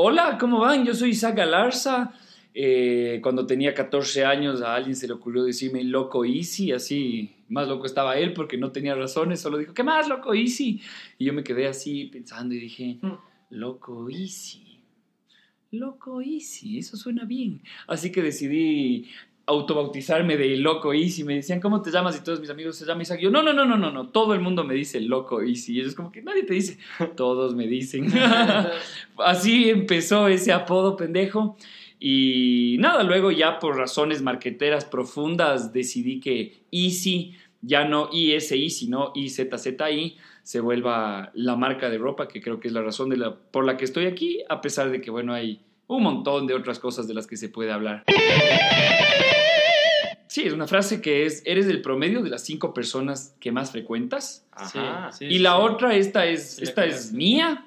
Hola, ¿cómo van? Yo soy Isaac Galarza. Eh, cuando tenía 14 años a alguien se le ocurrió decirme loco Easy, así más loco estaba él porque no tenía razones, solo dijo, ¿qué más loco Easy? Y yo me quedé así pensando y dije, loco Easy, loco Easy, eso suena bien. Así que decidí autobautizarme de Loco Easy. Me decían, ¿cómo te llamas? Y todos mis amigos se llaman Isaac. Yo, no, no, no, no, no, no. Todo el mundo me dice Loco Easy. Y ellos como que nadie te dice. Todos me dicen. Así empezó ese apodo pendejo. Y nada, luego ya por razones marqueteras profundas decidí que Easy, ya no ISI, sino IZZI, se vuelva la marca de ropa, que creo que es la razón de la, por la que estoy aquí, a pesar de que, bueno, hay un montón de otras cosas de las que se puede hablar. Sí, es una frase que es, eres el promedio de las cinco personas que más frecuentas. Ajá. Sí, y sí, la sí. otra, esta es, esta es mía.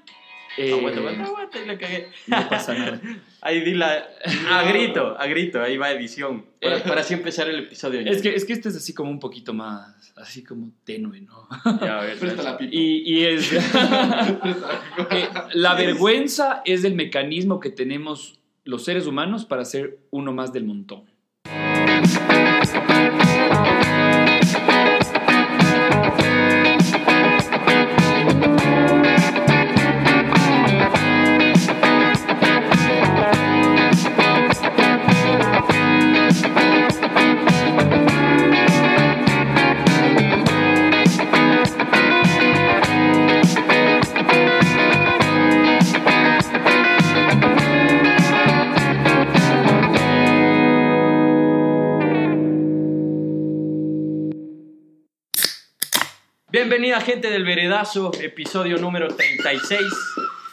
Eh, Aguanta, aguanta, aguanta, y la cagué. No pasa nada. Ahí di la. A grito, a grito, ahí va edición. Para, para así empezar el episodio. Es que, es que este es así como un poquito más, así como tenue, ¿no? Ya, a ver, Presta la pipa. Y, y es... Eh, la vergüenza es el mecanismo que tenemos los seres humanos para ser uno más del montón. Bienvenida gente del Veredazo, episodio número 36.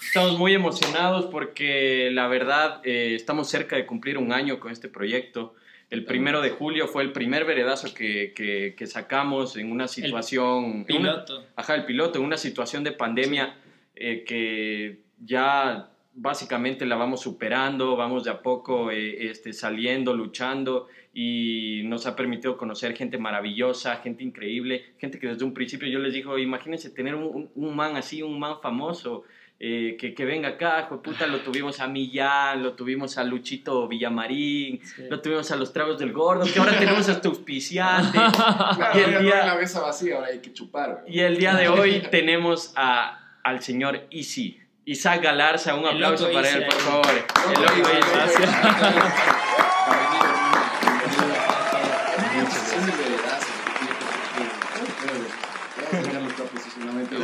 Estamos muy emocionados porque la verdad eh, estamos cerca de cumplir un año con este proyecto. El primero de julio fue el primer veredazo que, que- que sacamos en una situación... una- Piloto. Ajá, el piloto, en una situación de pandemia eh, que ya básicamente la vamos superando, vamos de a poco eh, este, saliendo, luchando y nos ha permitido conocer gente maravillosa, gente increíble, gente que desde un principio yo les digo, imagínense tener un, un- man así, un man famoso. eh, que, que venga acá, hijo de puta, lo tuvimos a Millán, lo tuvimos a Luchito Villamarín, lo tuvimos a los tragos del gordo, que ahora tenemos hasta auspiciante. Claro, Y el día- hay la mesa vacía, ahora hay que chupar. güey. Y el día de hoy tenemos a, al señor Easy. Isaac Galarza, un El aplauso para Easy él, por favor. El Loco, loco Easy, Easy. gracias.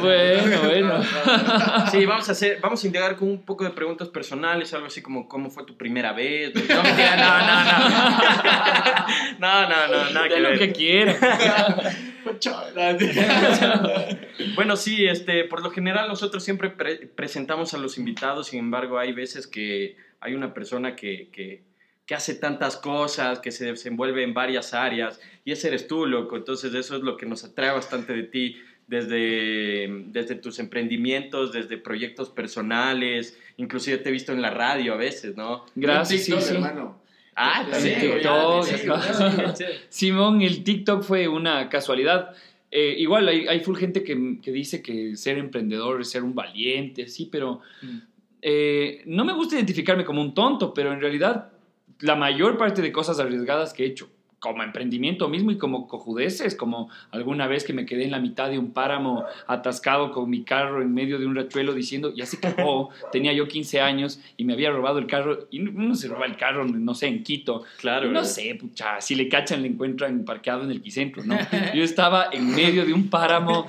Bueno, bueno. Sí, vamos a hacer, vamos a indagar con un poco de preguntas personales, algo así como cómo fue tu primera vez. No, mentira, no, no, no. No, no, no, nada que lo ver. que quiera. Bueno, sí, este, por lo general nosotros siempre pre- presentamos a los invitados, sin embargo hay veces que hay una persona que, que, que hace tantas cosas, que se desenvuelve en varias áreas, y ese eres tú, loco, entonces eso es lo que nos atrae bastante de ti, desde, desde tus emprendimientos, desde proyectos personales, inclusive te he visto en la radio a veces, ¿no? Gracias, sí, TikTok, sí. hermano. Ah, Sí, también, TikTok, sí, sí. Simón, el TikTok fue una casualidad. Eh, igual hay, hay full gente que, que dice que ser emprendedor es ser un valiente, sí, pero Mm. eh, no me gusta identificarme como un tonto, pero en realidad la mayor parte de cosas arriesgadas que he hecho, como emprendimiento mismo y como cojudeces, como alguna vez que me quedé en la mitad de un páramo atascado con mi carro en medio de un rechuelo diciendo, ya se cagó, tenía yo 15 años y me había robado el carro, y uno se roba el carro, no sé, en Quito, Claro. no sé, pucha, si le cachan le encuentran parqueado en el quicentro, ¿no? Yo estaba en medio de un páramo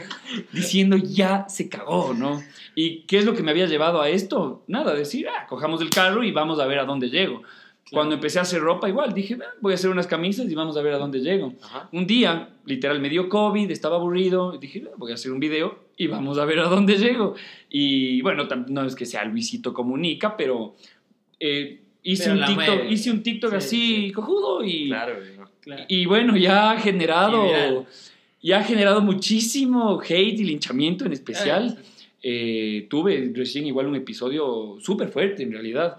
diciendo, ya se cagó, ¿no? ¿Y qué es lo que me había llevado a esto? Nada, decir, ah, cojamos el carro y vamos a ver a dónde llego. Cuando empecé a hacer ropa, igual, dije, "Ah, voy a hacer unas camisas y vamos a ver a dónde llego. Ajá. Un día, literal, me dio COVID, estaba aburrido, dije, "Ah, voy a hacer un video y vamos a ver a dónde llego. Y bueno, no es que sea Luisito Comunica, pero eh, hice, Pero un TikTok, hice un TikTok Sí, así, sí. cojudo, y, Claro, ¿no? y bueno, ya ha generado, ya ha generado muchísimo hate y linchamiento en especial. Eh, tuve recién igual un episodio súper fuerte en realidad.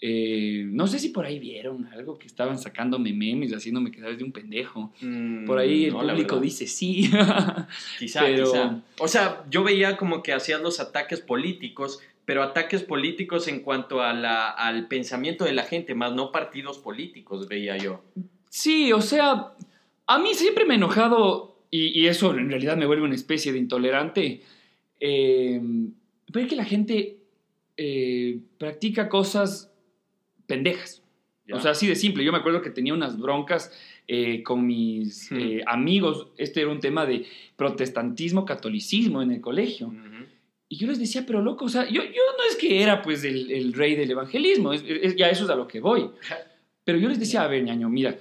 Eh, no sé si por ahí vieron algo que estaban sacándome memes haciéndome quedar de un pendejo. Mm, Por ahí el no, público dice sí. Quizá, Pero- quizá. O sea, yo veía como que hacías los ataques políticos, pero ataques políticos en cuanto a la, al pensamiento de la gente, más no partidos políticos, veía yo. Sí, o sea, a mí siempre me ha enojado, y, y eso en realidad me vuelve una especie de intolerante, eh, ver que la gente eh, practica cosas pendejas. ¿ya? O sea, así de simple. Yo me acuerdo que tenía unas broncas eh, con mis Hmm. eh, amigos. Este era un tema de protestantismo, catolicismo en el colegio. Y yo les decía, pero loco, o sea, yo, yo no es que era pues el, el rey del evangelismo, es, es- ya eso es a lo que voy. Pero yo les decía, a ver, ñaño, mira,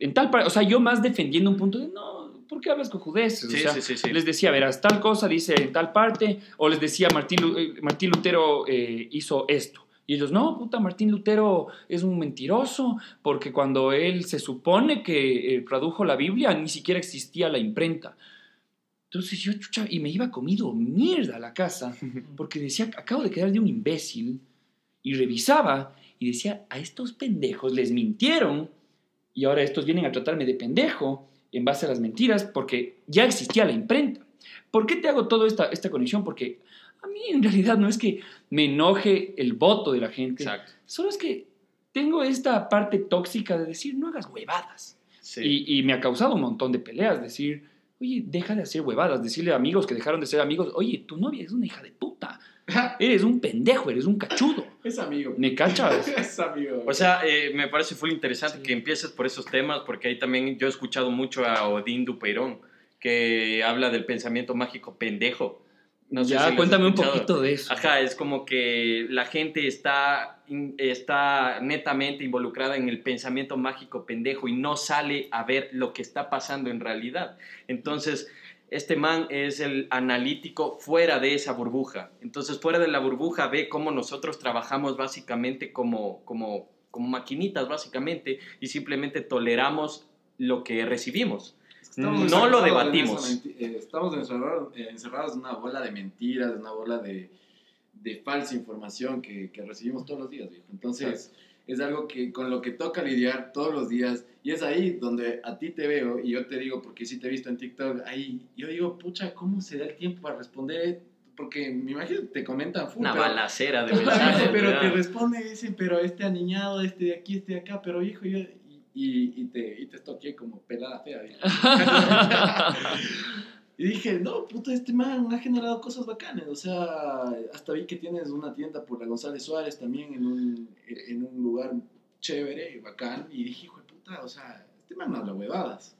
en tal parte, o sea, yo más defendiendo un punto de, no, ¿por qué hablas cojudeces? Sí, o sea, sí, les decía, verás, tal cosa dice en tal parte, o les decía, Martín, eh, Martín Lutero eh, hizo esto. Y ellos, no, puta, Martín Lutero es un mentiroso, porque cuando él se supone que eh, tradujo la Biblia, ni siquiera existía la imprenta. Entonces yo, chucha, y me iba comido mierda a la casa, porque decía, acabo de quedar de un imbécil, y revisaba, y decía, a estos pendejos les mintieron, y ahora estos vienen a tratarme de pendejo en base a las mentiras, porque ya existía la imprenta. ¿Por qué te hago toda esta, esta conexión? Porque a mí en realidad no es que me enoje el voto de la gente, Exacto. solo es que tengo esta parte tóxica de decir, no hagas huevadas. Sí. Y, y me ha causado un montón de peleas, decir, oye, deja de hacer huevadas, decirle a amigos que dejaron de ser amigos, oye, tu novia es una hija de puta, eres un pendejo, eres un cachudo, Es amigo. ¿me cachas? Es amigo. O sea, eh, me parece full interesante Sí. que empieces por esos temas, porque ahí también yo he escuchado mucho a Odín Dupeirón, que habla del pensamiento mágico pendejo. No sé ya, si cuéntame un poquito de eso. Ajá, es como que la gente está, está netamente involucrada en el pensamiento mágico pendejo y no sale a ver lo que está pasando en realidad. Entonces, este man es el analítico fuera de esa burbuja. Entonces, fuera de la burbuja ve cómo nosotros trabajamos básicamente como, como, como maquinitas, básicamente, y simplemente toleramos lo que recibimos. Estamos no lo en debatimos. eh, estamos encerrados, eh, encerrados en una bola de mentiras, en una bola de, de falsa información que, que recibimos todos los días, viejo. Entonces, es algo que con lo que toca lidiar todos los días. Y es ahí donde a ti te veo y yo te digo, porque sí te he visto en TikTok, ahí yo digo, pucha, ¿cómo se da el tiempo para responder? Porque me imagino te comentan full, Una pero- balacera de mensajes. pero te responde y dicen, pero este aniñado, este de aquí, este de acá, pero hijo, yo... Y, y, te, y te estoqué como pelada fea. y dije, no, puta, este man ha generado cosas bacanas. O sea, hasta vi que tienes una tienda por la González Suárez también en un, en un lugar chévere, bacán. Y dije, hijo de puta, o sea, este man no habla huevadas.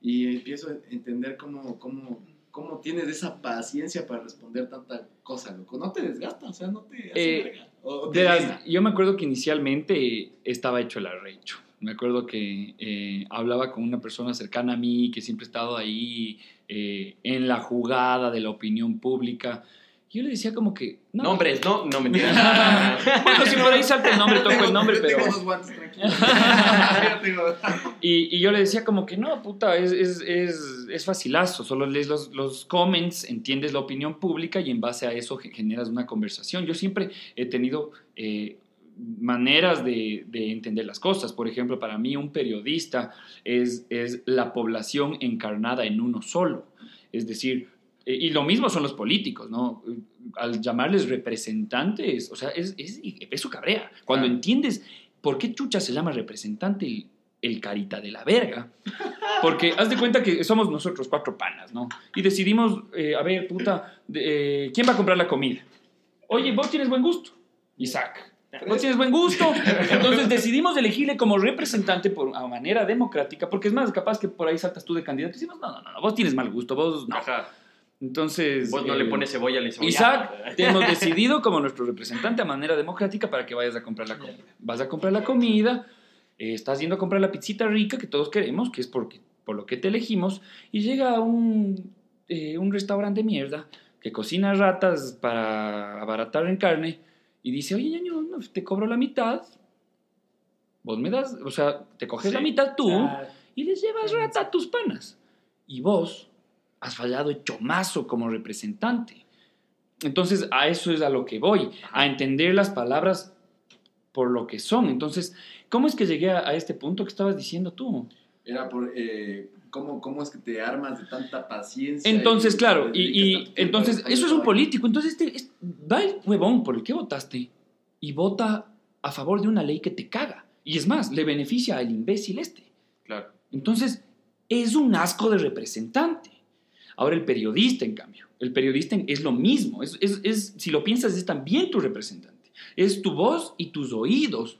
Y empiezo a entender cómo, cómo, cómo tienes esa paciencia para responder tanta cosa, loco. No te desgasta, o sea, no te hace Eh, verga. O, te Verás, llena. yo me acuerdo que inicialmente estaba hecho el arrecho. Me acuerdo que eh, hablaba con una persona cercana a mí que siempre ha estado ahí eh, en la jugada de la opinión pública. Y yo le decía como que... No, Nombres, no, no mentira. bueno, si por ahí salta el nombre, toco el nombre, Yo pero... Tengo dos guantes, tranquilo. Yo tengo- Y, y yo le decía como que no, puta, es, es, es, es facilazo, solo lees los, los comments, entiendes la opinión pública y en base a eso ge- generas una conversación. Yo siempre he tenido eh, maneras de, de entender las cosas. Por ejemplo, para mí un periodista es, es la población encarnada en uno solo. Es decir, eh, y lo mismo son los políticos, ¿no? Al llamarles representantes, o sea, es, es, eso cabrea. Cuando Claro. entiendes por qué chucha se llama representante el, el carita de la verga. Porque haz de cuenta que somos nosotros cuatro panas, ¿no? Y decidimos, eh, a ver, puta, de- eh, ¿quién va a comprar la comida? Oye, vos tienes buen gusto. Isaac. Vos tienes buen gusto. Entonces decidimos elegirle como representante por a manera democrática, porque es más, capaz que por ahí saltas tú de candidato y decimos, no, no, no, no, vos tienes mal gusto, vos no. Ajá. Entonces... Vos no eh, le pones cebolla al. Isaac, te hemos decidido como nuestro representante a manera democrática para que vayas a comprar la comida. Vas a comprar la comida, eh, estás yendo a comprar la pizzita rica que todos queremos, que es porque, por lo que te elegimos, y llega un, eh, un restaurante de mierda que cocina ratas para abaratar en carne y dice, oye, ñaño, no, te cobro la mitad, vos me das, o sea, te coges Sí. la mitad tú Ah, y les llevas rata a tus panas. Y vos has fallado hecho mazo como representante. Entonces, a eso es a lo que voy, a entender las palabras por lo que son. Entonces, ¿cómo es que llegué a, a este punto que estabas diciendo tú? Era por... Eh, ¿cómo, ¿Cómo es que te armas de tanta paciencia? Entonces, y- claro, y y, entonces a- eso es un político. Entonces este, es- va el huevón por el que votaste y vota a favor de una ley que te caga. Y es más, le beneficia al imbécil este. Claro. Entonces, es un asco de representante. Ahora el periodista, en cambio, el periodista es lo mismo. Es, es- es- si lo piensas, es también tu representante. Es tu voz y tus oídos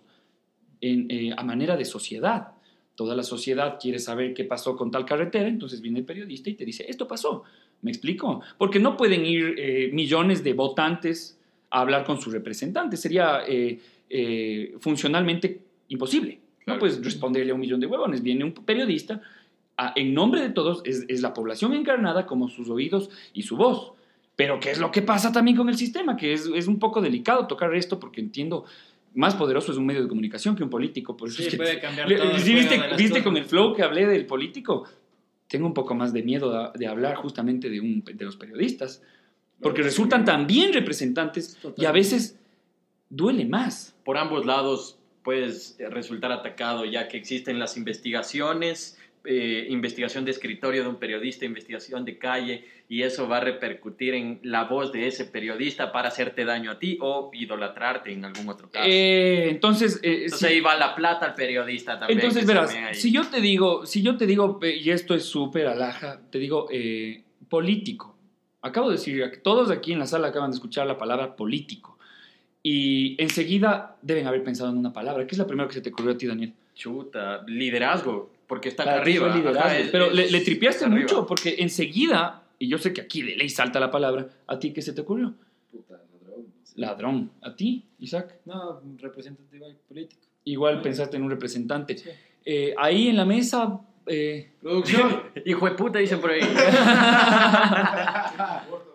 en, eh, a manera de sociedad. Toda la sociedad quiere saber qué pasó con tal carretera, entonces viene el periodista y te dice, esto pasó. ¿Me explico? Porque no pueden ir eh, millones de votantes a hablar con su representante. Sería eh, eh, funcionalmente imposible. Claro. No puedes responderle a un millón de huevones. Viene un periodista, a- en nombre de todos, es, es la población encarnada como sus oídos y su voz. Pero ¿qué es lo que pasa también con el sistema? Que es, es un poco delicado tocar esto porque entiendo, más poderoso es un medio de comunicación que un político. Por eso Sí, es que puede cambiar todo. ¿sí viste, viste con el flow que hablé del político? Tengo un poco más de miedo de, de hablar justamente de, un, de los periodistas, porque resultan también representantes y a Totalmente. veces duele más. Por ambos lados puedes resultar atacado, ya que existen las investigaciones, eh, investigación de escritorio de un periodista, investigación de calle, y eso va a repercutir en la voz de ese periodista para hacerte daño a ti o idolatrarte en algún otro caso. Eh, entonces, eh, Entonces sí. ahí va la plata al periodista también. Entonces, verás, si yo te digo, si yo te digo, y esto es súper alhaja, te digo eh, político. Acabo de decir, todos aquí en la sala acaban de escuchar la palabra político. Y enseguida deben haber pensado en una palabra. ¿Qué es la primera que se te ocurrió a ti, Daniel? Chuta, liderazgo, porque está Claro, acá arriba. Ajá, es- Pero es- le, le tripiaste es arriba. mucho porque enseguida, y yo sé que aquí de ley salta la palabra, ¿a ti qué se te ocurrió? Puta, ladrón. Ladrón. ¿A ti, Isaac? No, un representante igual político. Igual pensaste en un representante. Sí. Eh, ahí en la mesa... eh, Producción. Hijo de puta, dicen por ahí.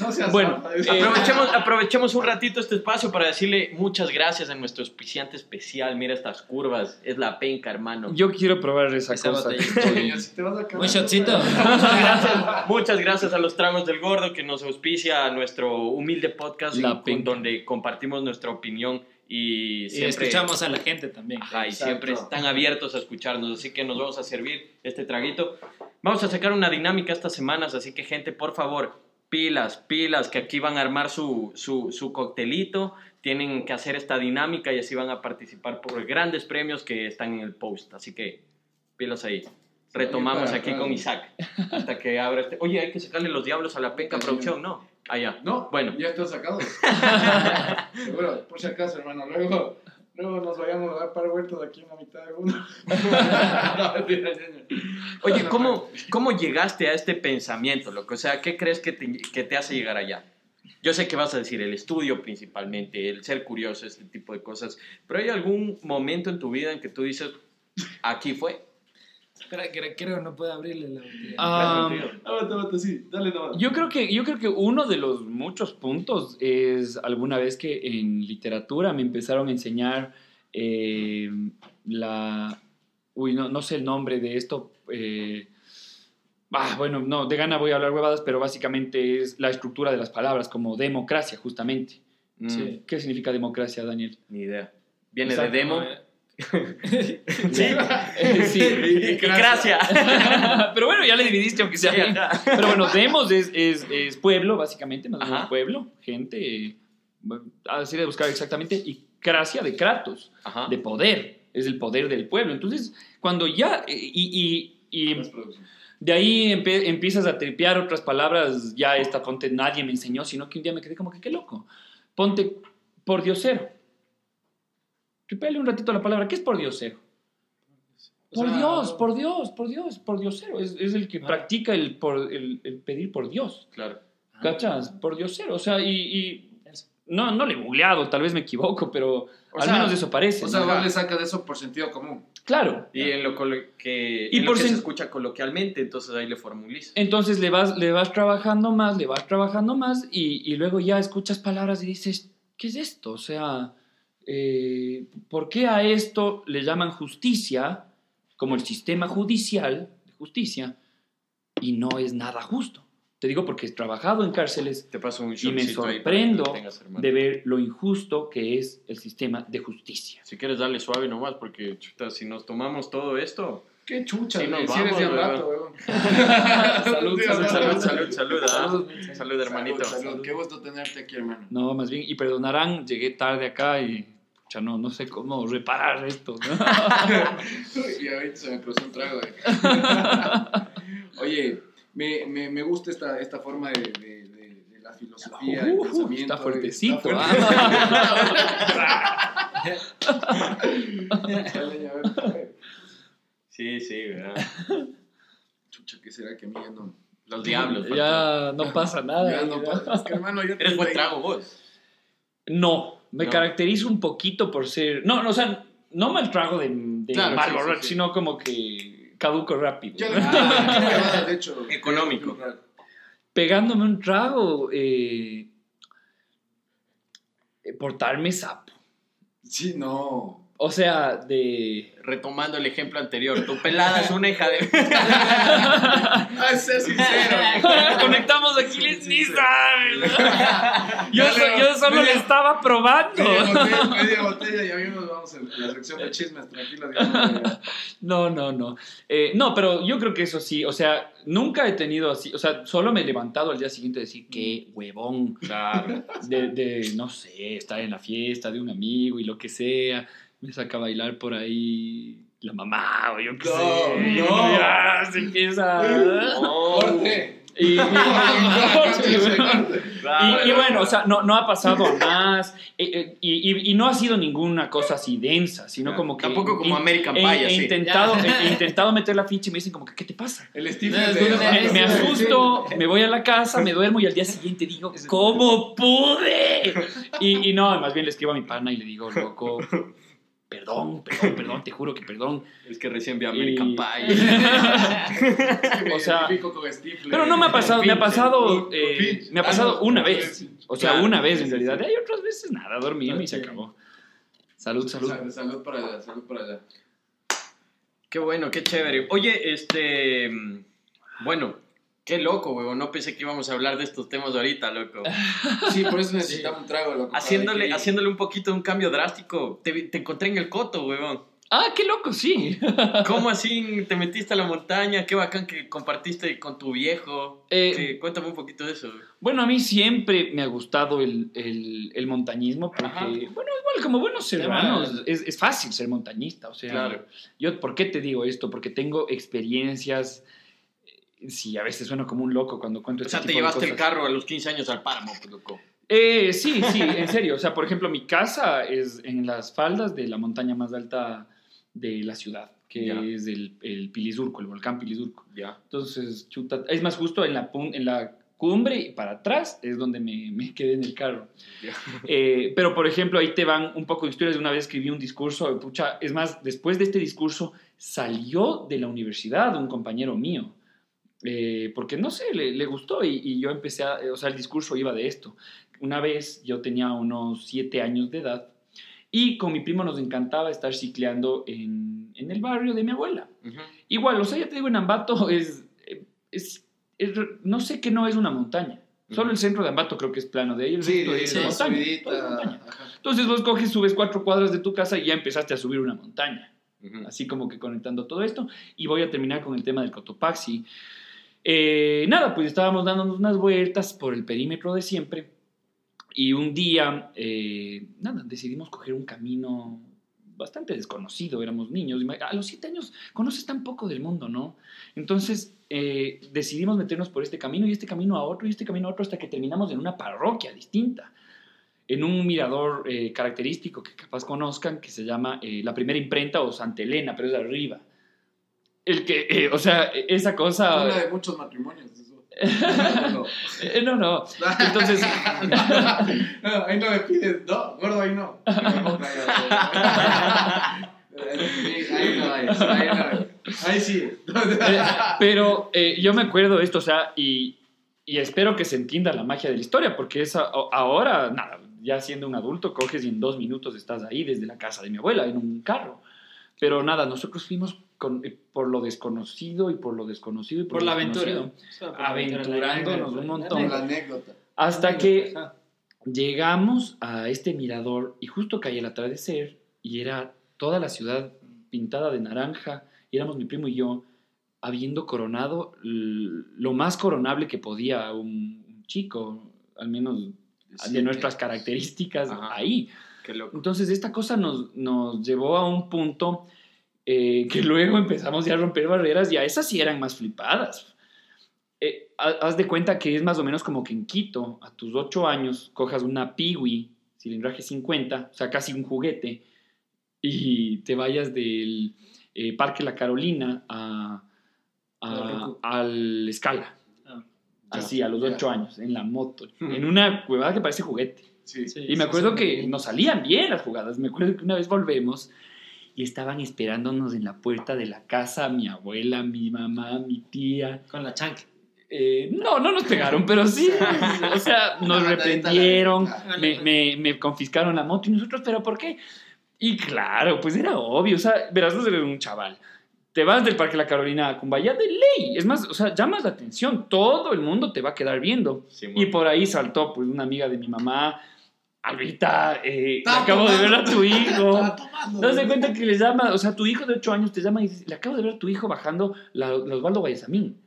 no seas Bueno, eh, aprovechemos, aprovechemos un ratito este espacio para decirle muchas gracias a nuestro auspiciante especial. Mira estas curvas, es la penca, hermano. yo quiero probar esa, Esa cosa. a Un shotcito. Muchas gracias, muchas gracias a los tragos del gordo que nos auspicia nuestro humilde podcast La en- con- penca. donde compartimos nuestra opinión y Y siempre escuchamos a la gente también. Ajá, y siempre están abiertos a escucharnos, así que nos vamos a servir este traguito. Vamos a sacar una dinámica estas semanas, así que gente, por favor, pilas, pilas, que aquí van a armar su, su, su coctelito, tienen que hacer esta dinámica y así van a participar por grandes premios que están en el post, así que pilas ahí. Retomamos aquí con Isaac, hasta que abra este... Oye, hay que sacarle los diablos a la penca producción, ¿no? Allá. No, Bueno. ya están sacados. Seguro, por si acaso, hermano. Luego, luego nos vayamos a dar par vueltas aquí en la mitad de uno. Oye, ¿cómo, ¿cómo llegaste a este pensamiento, loco? O sea, ¿qué crees que te, que te hace llegar allá? Yo sé que vas a decir el estudio principalmente, el ser curioso, este tipo de cosas, pero ¿hay algún momento en tu vida en que tú dices, aquí fue? Espera, creo que no puedo abrirle la botella. Ah, Aguanta, aguanta, sí. Dale. Yo creo que yo creo que uno de los muchos puntos es alguna vez que en literatura me empezaron a enseñar eh, la uy no, no sé el nombre de esto eh, ah, bueno no de gana voy a hablar huevadas pero básicamente es la estructura de las palabras como democracia justamente Mm, Sí. qué significa democracia Daniel Ni idea. Viene Exacto, de demo. Sí. Sí y gracias. pero bueno ya le dividiste aunque sea bien. Pero bueno, demos es, es, es pueblo, básicamente, más Ajá. pueblo, gente, eh, así de buscar exactamente, y cracia de Kratos, Ajá. de poder, es el poder del pueblo. Entonces, cuando ya, eh, y, y, y de ahí empiezas a tripear otras palabras, ya esta ponte nadie me enseñó, sino que un día me quedé como que qué loco. Ponte por diosero. Tripeale un ratito la palabra, ¿qué es por diosero? o Por sea, Dios, por Dios, por Dios, por diosero. Es, es el que Ah. practica el, por, el, el pedir por Dios. Claro. Ah, ¿Cachas? Por diosero. O sea, y, y no, no le he googleado, tal vez me equivoco, pero O al sea, menos eso parece. O sea, ¿no? vos le sacas de eso por sentido común. Claro. Y en lo, que, Y en lo por que se escucha coloquialmente, entonces ahí le formuliza. Entonces le vas, le vas trabajando más, le vas trabajando más y, y luego ya escuchas palabras y dices, ¿qué es esto? O sea, eh, ¿por qué a esto le llaman justicia, como el sistema judicial de justicia, y no es nada justo? Te digo porque he trabajado en cárceles Te paso un y me sorprendo tengas, de ver lo injusto que es el sistema de justicia. Si quieres darle suave nomás, porque chuta, si nos tomamos todo esto. Qué chucha, nos Si de vamos, rato, weón. Salud, salud, salud, salud, salud, salud, ¿ah? Salud, Salud, hermanito. Salud, salud. Qué gusto tenerte aquí, hermano. No, más bien, y perdonarán, llegué tarde acá y ya no, no sé cómo reparar esto. ¿no? y ahorita se me cruzó un trago. eh. Oye, me, me, me gusta esta, esta forma de, de, de, de la filosofía, el Uf, pensamiento. está fuertecito. Está ah. fuerte. Sí, sí, ¿verdad? Chucha, ¿qué será que a mí ya no? Los diablos. ya no pasa nada. Ya no pasa. Es que, hermano, yo Eres buen trago vos. No, me No. caracterizo un poquito por ser. No, no, o sea, no mal trago de, de Claro, mal sí, sí, borracho, sí. sino como que caduco rápido. Ya, ¿no? ah, de hecho. Económico. Pegándome un trago, eh, eh, portarme sapo. Sí, no. O sea, de. Retomando el ejemplo anterior, tu pelada es una hija de. Ah, ser sincero. Conectamos aquí, ni sí. saben. Yo, Dale, so- yo solo media- le estaba probando. Media botella, media botella y amigos, vamos en la sección de chismes, tranquilos. digamos. No, no, no. Eh, no, pero yo creo que eso sí, o sea, nunca he tenido así, o sea, solo me he levantado al día siguiente a decir, qué huevón, Claro. de, de, no sé, estar en la fiesta de un amigo y lo que sea, me saca a bailar por ahí la mamá o yo qué No, sé. no. Ya, se empieza... Corte. Y, y- y- y bueno, o sea, no, no ha pasado más. eh, eh, y, no ha sido ninguna cosa así densa, sino Claro. como que. Tampoco como American he- Pie, He, así. intentado, he, he intentado meter la ficha y me dicen, como que, ¿qué te pasa? El No, de- una- Me, me asusto, me voy a la casa, me duermo y al día siguiente digo, ¿cómo pude? Y, y no, más bien le escribo a mi pana y le digo, loco, perdón, perdón, perdón, te juro que perdón. Es que recién vi American Y- Pie. O sea. Pero no me ha pasado, me ha pasado, eh, Fincher. me ha pasado una vez. O sea, una vez en realidad. Hay otras veces nada, dormirme y se acabó. Salud, salud. Salud, salud para allá, salud para allá. Qué bueno, qué chévere. Oye, este. mm, Bueno, qué loco, huevón. No pensé que íbamos a hablar de estos temas ahorita, loco. Sí, por eso necesitamos un trago, loco. Haciéndole, que- haciéndole un poquito un cambio drástico. Te, encontré en el coto, huevón. Ah, qué loco, sí. ¿Cómo así te metiste a la montaña? Qué bacán que compartiste con tu viejo. Eh, Sí, cuéntame un poquito de eso. Bueno, a mí siempre me ha gustado el, el, el montañismo porque, Ajá. bueno, igual como buenos serranos, es, es fácil ser montañista. O sea, Claro. yo, ¿por qué te digo esto? Porque tengo experiencias. Sí, a veces sueno como un loco cuando cuento O este sea, te tipo de llevaste el carro a los 15 años al páramo, pues, loco. Eh, sí, sí, en serio. O sea, por ejemplo, mi casa es en las faldas de la montaña más alta de la ciudad, que es el, el Pilizurco, el volcán Pilizurco. Ya. Entonces, chuta, es más justo en la, pun- en la cumbre y para atrás es donde me, me quedé en el carro. Eh, pero, por ejemplo, ahí te van un poco de historias. De una vez escribí un discurso, pucha, es más, después de este discurso salió de la universidad un compañero mío. Eh, porque no sé, le, le gustó y, y yo empecé a, o sea, el discurso iba de esto. Una vez yo tenía unos siete años de edad y con mi primo nos encantaba estar cicleando en, en el barrio de mi abuela. Ujú. Igual, o sea, ya te digo, en Ambato es, es, es- no sé que no es una montaña. Solo el centro de Ambato creo que es plano, de ahí el Sí, es sí, montaña, subidita, montaña. Entonces vos coges, subes cuatro cuadras de tu casa y ya empezaste a subir una montaña. Ujú. Así como que conectando todo esto. Y voy a terminar con el tema del Cotopaxi. Eh, nada, pues estábamos dándonos unas vueltas por el perímetro de siempre. Y un día, eh, nada, decidimos coger un camino bastante desconocido. Éramos niños. A los siete años conoces tan poco del mundo, ¿no? Entonces eh, decidimos meternos por este camino y este camino a otro y este camino a otro hasta que terminamos en una parroquia distinta. En un mirador característico que capaz conozcan que se llama la primera imprenta o Santa Elena, pero es de arriba. El que, eh, o sea, esa cosa. Habla de muchos matrimonios. Eso. No, no, Eh, no, no. Entonces, no, ahí no me pides, no, gordo, ahí no. Ahí no, ahí, ahí no. Ahí sí. Eh, pero eh, yo me acuerdo de esto, o sea, y, y espero que se entienda la magia de la historia, porque es a- ahora, nada, ya siendo un adulto, coges y en dos minutos estás ahí desde la casa de mi abuela, en un carro. Pero nada, nosotros fuimos con- por lo desconocido y por lo desconocido y por, Por lo la aventura. desconocido. O sea, por la Aventurándonos la- un la- montón. La- la anécdota. Hasta que Ajá. llegamos a este mirador y justo caía el atardecer y era toda la ciudad pintada de naranja y éramos mi primo y yo habiendo coronado lo más coronable que podía un, un chico, al menos de Siete. nuestras características Ajá. ahí. Qué loco. Entonces esta cosa nos, nos llevó a un punto eh, que luego empezamos ya a romper barreras y a esas sí eran más flipadas. Eh, ha- haz de cuenta que es más o menos como que en Quito, a tus 8 años, cojas una Piwi, cilindraje 50, o sea, casi un juguete, y te vayas del eh, Parque La Carolina a, a- Al Escala. Ah, Así, a los ya. 8 años, en la moto, en una huevada que parece juguete. Sí. sí, Y sí, me acuerdo sí, que sí. nos salían bien las jugadas. Me acuerdo que una vez volvemos y estaban esperándonos en la puerta de la casa mi abuela, mi mamá, mi tía. Con la chanca. Eh, no, no nos pegaron, pero sí. O sea, nos reprendieron, me, me- me confiscaron la moto y nosotros, ¿pero por qué? Y claro, pues era obvio. O sea, verás, vos eres un chaval. Te vas del Parque La Carolina a Cumbaya de ley. Es más, o sea, llamas la atención. Todo el mundo te va a quedar viendo. Y por ahí saltó pues una amiga de mi mamá, Albita, eh, acabo de ver tomando. a tu hijo. Tomando. No se cuenta que le llama, o sea, tu hijo de 8 años te llama y dice, le acabo de ver a tu hijo bajando la, la Osvaldo Guayasamín.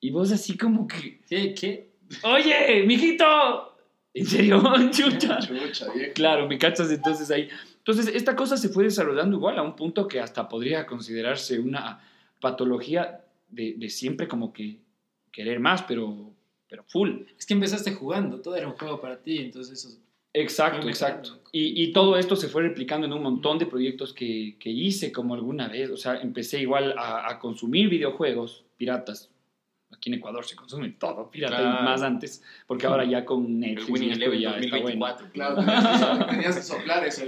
Y vos así como que, ¿Qué? ¿Qué? oye, mijito, ¿en serio? Chucha. Chucha. Claro, me cachas entonces ahí. Entonces, esta cosa se fue desarrollando igual a un punto que hasta podría considerarse una patología de, de siempre como que querer más, pero, pero full. Es que empezaste jugando, todo era un juego para ti, entonces eso... Exacto, exacto. Y, y todo esto se fue replicando en un montón de proyectos que, que hice como alguna vez. O sea, empecé igual a, a consumir videojuegos piratas. Aquí en Ecuador se consume todo pirata Claro. más antes, porque ahora ya con El Netflix y Winning Eleven ya está bueno. 2024. Claro, tenías que soplar eso.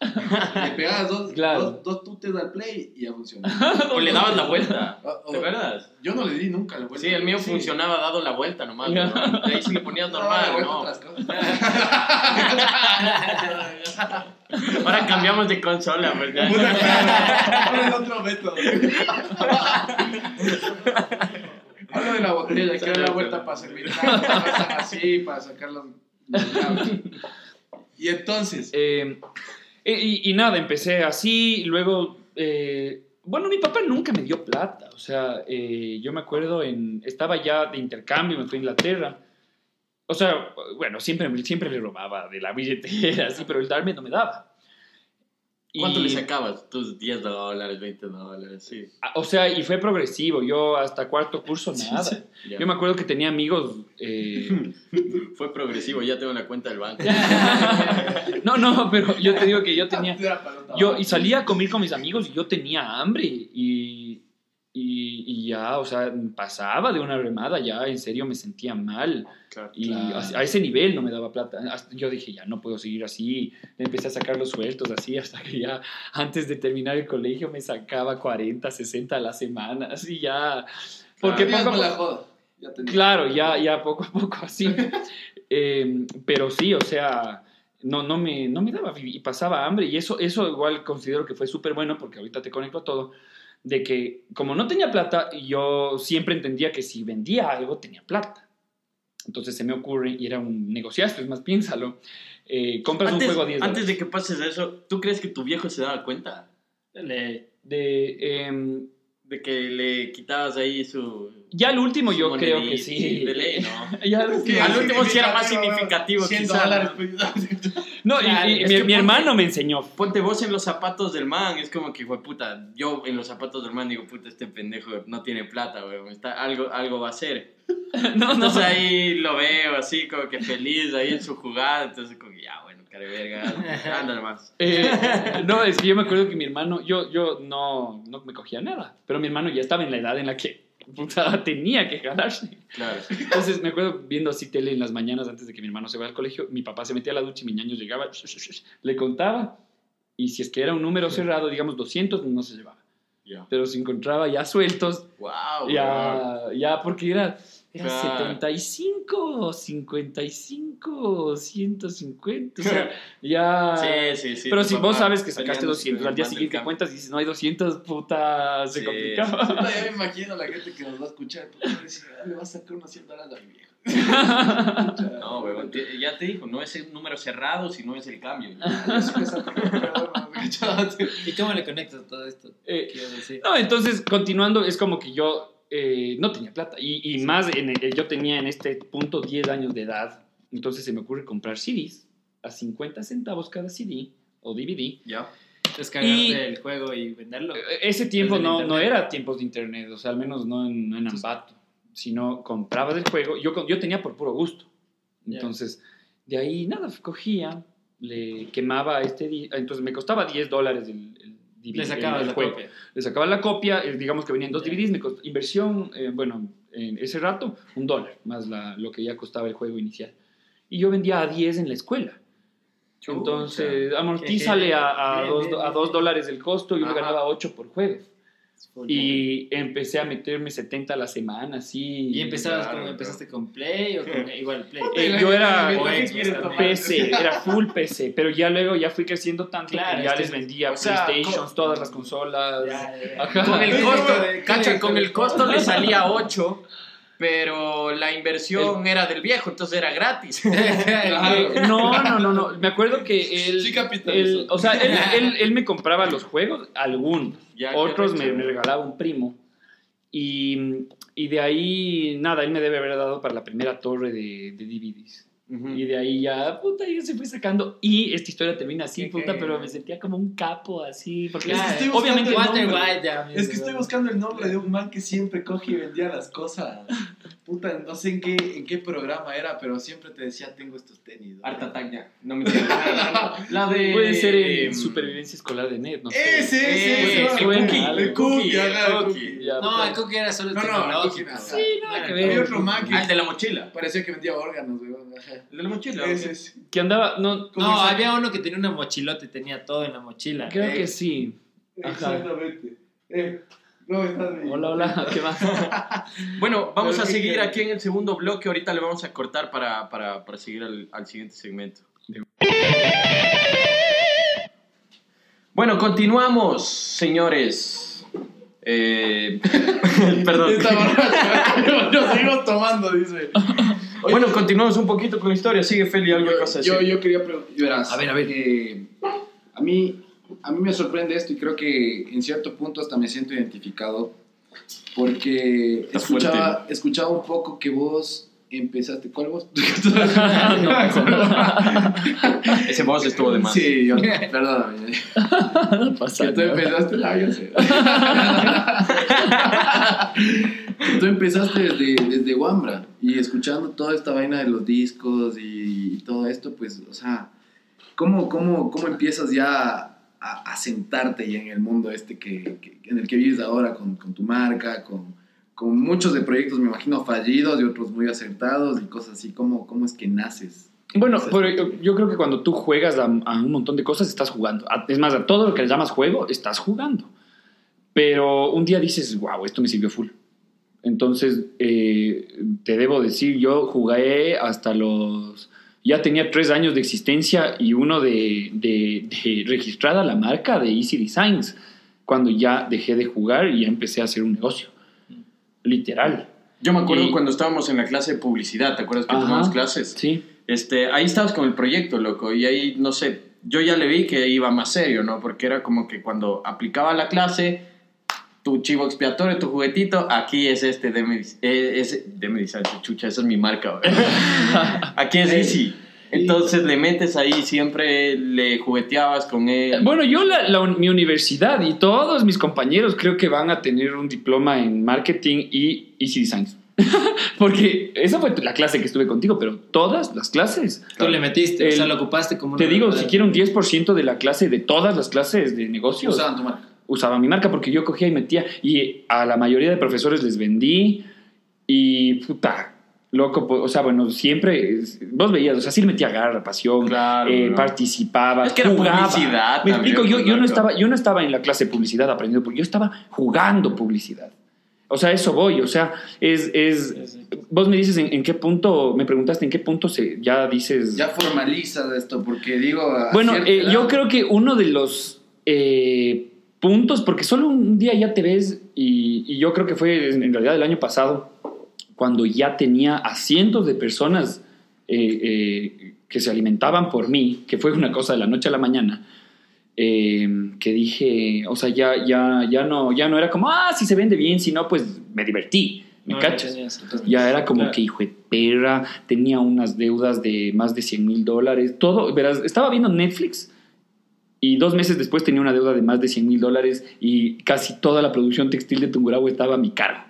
Le pegabas dos, Claro. dos, dos tutes al play y ya funcionó. O le dabas la vuelta. O- o- ¿Te acuerdas? Yo no le di nunca la vuelta. Sí, el mío Sí. funcionaba dado la vuelta nomás. Ya. ¿no? De ahí sí le ponías normal, ¿no? Ahora cambiamos de consola, ¿verdad? ¿Cuál es otro método? Hablo de la botella, que da la vuelta para servir pasan así, para sacar los, los. Y entonces, Eh, y, nada, empecé así, y luego, eh, bueno, mi papá nunca me dio plata, o sea, eh, yo me acuerdo, en, estaba ya de intercambio, me fui a Inglaterra, o sea, bueno, siempre, siempre le robaba de la billetera, así, pero el darme no me daba. Y- ¿Cuánto le sacabas? Tus 10 dólares, 20 dólares, sí. Ah, O sea, y fue progresivo, yo hasta cuarto curso nada. Yo me acuerdo que tenía amigos... eh, Fue progresivo, ya tengo la cuenta del banco. no, no, pero yo te digo que yo tenía... Yo y salía a comer con mis amigos y yo tenía hambre y, y, y ya, o sea, pasaba de una remada, ya en serio me sentía mal Claro. y Claro. a, a ese nivel no me daba plata. Yo dije, ya no puedo seguir así, empecé a sacar los sueltos así hasta que ya antes de terminar el colegio me sacaba 40, 60 a la semana, así ya, porque Tenías poco a con la poco... Ya. Claro, ya, ya poco a poco así. Eh, pero sí, o sea, no, no, me, no me daba y pasaba hambre. Y eso, eso igual considero que fue súper bueno porque ahorita te conecto a todo. De que como no tenía plata, yo siempre entendía que si vendía algo tenía plata. Entonces se me ocurre, y era un negociazo, es más, piénsalo. eh, compras Antes, un juego a 10 antes de que pases eso, ¿tú crees que tu viejo se daba cuenta? Le- De, em, De que le quitabas ahí su. ya al último yo creo que sí. De ley, ¿no? Ya al último- Al último sí era más significativo, significativo, 100 quizás, dólares. ¿no? No, y- Claro, y, es mi, mi ponte- hermano me enseñó. Ponte vos en los zapatos del man, es como que, fue puta, yo en los zapatos del man digo, puta, este pendejo no tiene plata, está, algo, algo va a hacer. No, no. Entonces ahí lo veo así como que feliz ahí en su jugada, entonces como que ya, bueno, verga, ándale más. Eh, no, es que yo me acuerdo que mi hermano, yo, yo no, no me cogía nada, pero mi hermano ya estaba en la edad en la que puta, tenía que jalarse. Claro. Entonces me acuerdo viendo así tele en las mañanas antes de que mi hermano se vaya al colegio, mi papá se metía a la ducha y mi ñaño llegaba, le contaba, y si es que era un número cerrado, digamos 200, no se llevaba. Ya. Pero se encontraba ya sueltos, Wow, ya, ya porque era, era Claro. 75 o 55 loco, 150. O sea, ya. Sí, sí, sí. Pero si papá vos sabes que sacaste peleándose 200, con al día siguiente campo. cuentas y dices, no hay 200, puta, se Sí, complicaba. Puta, ya me imagino la gente que nos va a escuchar. Ah, le va a sacar unos 100 dólares a mi viejo. No, weón, ya te dijo, no es el número cerrado, sino es el cambio. ¿Y cómo le conectas todo esto? Eh, decir. No, entonces, continuando, es como que yo eh, no tenía plata. Y, y más, en el- yo tenía en este punto 10 años de edad. Entonces se me ocurre comprar CDs a 50 centavos cada CD o DVD. ¿Ya? Descargarte el juego y venderlo. Eh, Ese tiempo no, no internet. era tiempos de internet, o sea, al menos no en, no en Ambato, sino compraba del juego. Yo, yo tenía por puro gusto. Entonces, de ahí nada, cogía, le quemaba este. di- Entonces me costaba 10 dólares el, el DVD. Le sacabas el la juego. copia. Le sacaba la copia, eh, digamos que venían dos Ya. DVDs, me costó, inversión, eh, bueno, en ese rato, un dólar, más la, lo que ya costaba el juego inicial. Y yo vendía a 10 en la escuela. Chucha. Entonces, amortízale a, a, Bien, dos, bien, a dos dólares el costo y Ajá. ganaba 8 por juego. Full. Y empecé a meterme 70 a la semana, así. ¿Y empezabas Claro, con, empezaste con Play o con igual Play? Eh, yo era. PC, era full PC, pero ya luego ya fui creciendo tanto Claro, que ya es que- les vendía o sea, todas las consolas. Ya, ya, ya. Con el ¿Qué costo, de- cacha, con el costo le salía 8, pero la inversión era del viejo, entonces era gratis. No, no, no, no. Me acuerdo que él, Sí él- o sea, él, él- él me compraba los juegos, algunos, Ya, otros me regalaba un primo. Y, y de ahí, nada, él me debe haber dado para la primera torre de, de DVDs. Y de ahí ya, puta, ya se fue sacando. Y esta historia termina así, Qué puta, pero me sentía como un capo así. Porque Es que estoy obviamente buscando Walter el nombre. White ya. Es que estoy buscando el nombre de un man que siempre coge y vendía las cosas. Puta, no sé en qué, en qué programa era, pero siempre te decía, tengo estos tenis. ¿no? Art Attack ya. No me entiendo. La de. puede ser el em, supervivencia escolar de Net, no sé. Ese, ese, Eh, ese. el suena cookie, algo. El cookie, el cookie. No, el cookie era solo el No, no, el tecnológico. cookie nada. Sí, nada que ver. Había otro man que Ah, el de la mochila. parecía que vendía órganos, ajá. El de la mochila. Ese. Que andaba, no, ¿Cómo No, había uno que tenía una mochilota y tenía todo en la mochila. creo Eh, que sí. Ajá. Exactamente. Eh, ¿Cómo estás? Hola, hola, ¿qué más? Bueno, vamos Pero a ¿qué seguir aquí en el segundo bloque. Ahorita le vamos a cortar para, para, para seguir al, al siguiente segmento. Bueno, continuamos, señores. Eh, perdón. Nos seguimos tomando, dice. Oye, Bueno, continuamos un poquito con la historia. Sigue Feli, algo que vas a yo, decir. yo, yo quería preguntar. Verás, A ver, a ver. eh, a, mí, a mí me sorprende esto y creo que en cierto punto hasta me siento identificado porque escuchaba, escuchaba un poco que vos empezaste. ¿Cuál vos? No. Ese voz estuvo de más. Sí, yo, perdóname. No pasa Que tú empezaste, ah, yo sé. Tú empezaste desde, desde Wambra y escuchando toda esta vaina de los discos y, y todo esto, pues, o sea, ¿cómo, cómo, cómo empiezas ya a, a sentarte ya en el mundo este que, que- en el que vives ahora con, con tu marca, con, con muchos de proyectos, me imagino, fallidos y otros muy acertados y cosas así? ¿Cómo, cómo es que naces? Bueno, pero yo, yo creo que cuando tú juegas a, a un montón de cosas, estás jugando. A- Es más, a todo lo que le llamas juego, estás jugando. Pero un día dices, wow, esto me sirvió full. Entonces, eh, te debo decir, yo jugué hasta los... Ya tenía tres años de existencia y uno de, de, de registrada la marca de Easy Designs, cuando ya dejé de jugar y ya empecé a hacer un negocio. Literal. Yo me acuerdo Y- cuando estábamos en la clase de publicidad, ¿te acuerdas que Ajá. tomamos clases? Sí. Este, ahí estabas con el proyecto, loco, y ahí, no sé, yo ya le vi que iba más serio, ¿no? Porque era como que cuando aplicaba la clase, tu chivo expiatorio, tu juguetito, aquí es este de eh, es de chucha, esa es mi marca, aquí es Easy. Entonces le metes ahí, siempre le jugueteabas con él. Bueno, yo, la, mi universidad y todos mis compañeros creo que van a tener un diploma en marketing y Easy Designs. Porque esa fue la clase que estuve contigo, pero todas las clases. Tú le metiste, o El- sea, lo ocupaste como Te digo, verdad. siquiera un 10% de la clase, de todas las clases de negocios, Usaban tu marca. Usaba mi marca porque yo cogía y metía. Y a la mayoría de profesores les vendí. Y puta, loco, o sea, bueno, siempre. Vos veías, o sea, sí le metía garra, pasión, Claro, eh, ¿no? participaba, Es que era jugaba. publicidad Me también, explico, yo, yo, no estaba, yo no estaba en la clase de publicidad aprendiendo, porque yo estaba jugando publicidad. O sea, eso voy. O sea, es. es Sí, sí. vos me dices en, en qué punto, me preguntaste en qué punto se, ya dices. Ya formaliza esto, porque digo. Bueno, eh, yo creo que uno de los eh, puntos, porque solo un día ya te ves, y, y yo creo que fue en realidad el año pasado, cuando ya tenía a cientos de personas eh, eh, que se alimentaban por mí, que fue una cosa de la noche a la mañana, eh, que dije, o sea, ya, ya, ya, no, ya no era como, ah, si se vende bien, si no, pues me divertí, ¿me No, cachas? tenías, entonces, Ya era como claro. que hijo de perra, tenía unas deudas de más de 100 mil dólares, todo, verás, estaba viendo Netflix y dos meses después tenía una deuda de más de 100 mil dólares y casi toda la producción textil de Tungurahua estaba a mi cargo.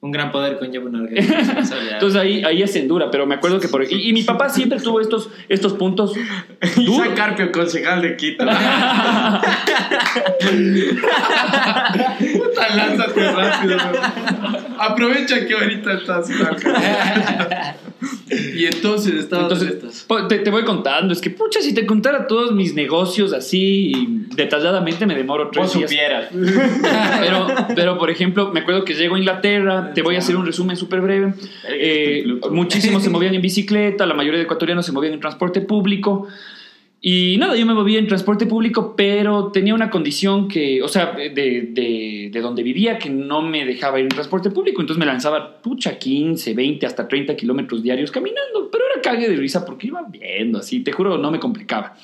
Un gran poder conlleva una responsabilidad. Entonces ahí, ahí es dura, pero me acuerdo que por... Y, y mi papá siempre tuvo estos, estos puntos Isaac. Carpio, concejal de Quito. Puta, lánzate rápido, weón. Aprovecha que ahorita estás. Y entonces estaba te, te voy contando, es que pucha, si te contara todos mis negocios así detalladamente me demoro tres Vos días. supieras. Pero, pero, por ejemplo, me acuerdo que llego a Inglaterra, te voy a hacer un resumen súper breve. Eh, muchísimos se movían en bicicleta, la mayoría de ecuatorianos se movían en transporte público. Y nada, yo me movía en transporte público, pero tenía una condición que, o sea, de, de, de donde vivía, que no me dejaba ir en transporte público. Entonces me lanzaba, pucha, 15, 20, hasta 30 kilómetros diarios caminando. Pero era cague de risa porque iba viendo, así, te juro, no me complicaba.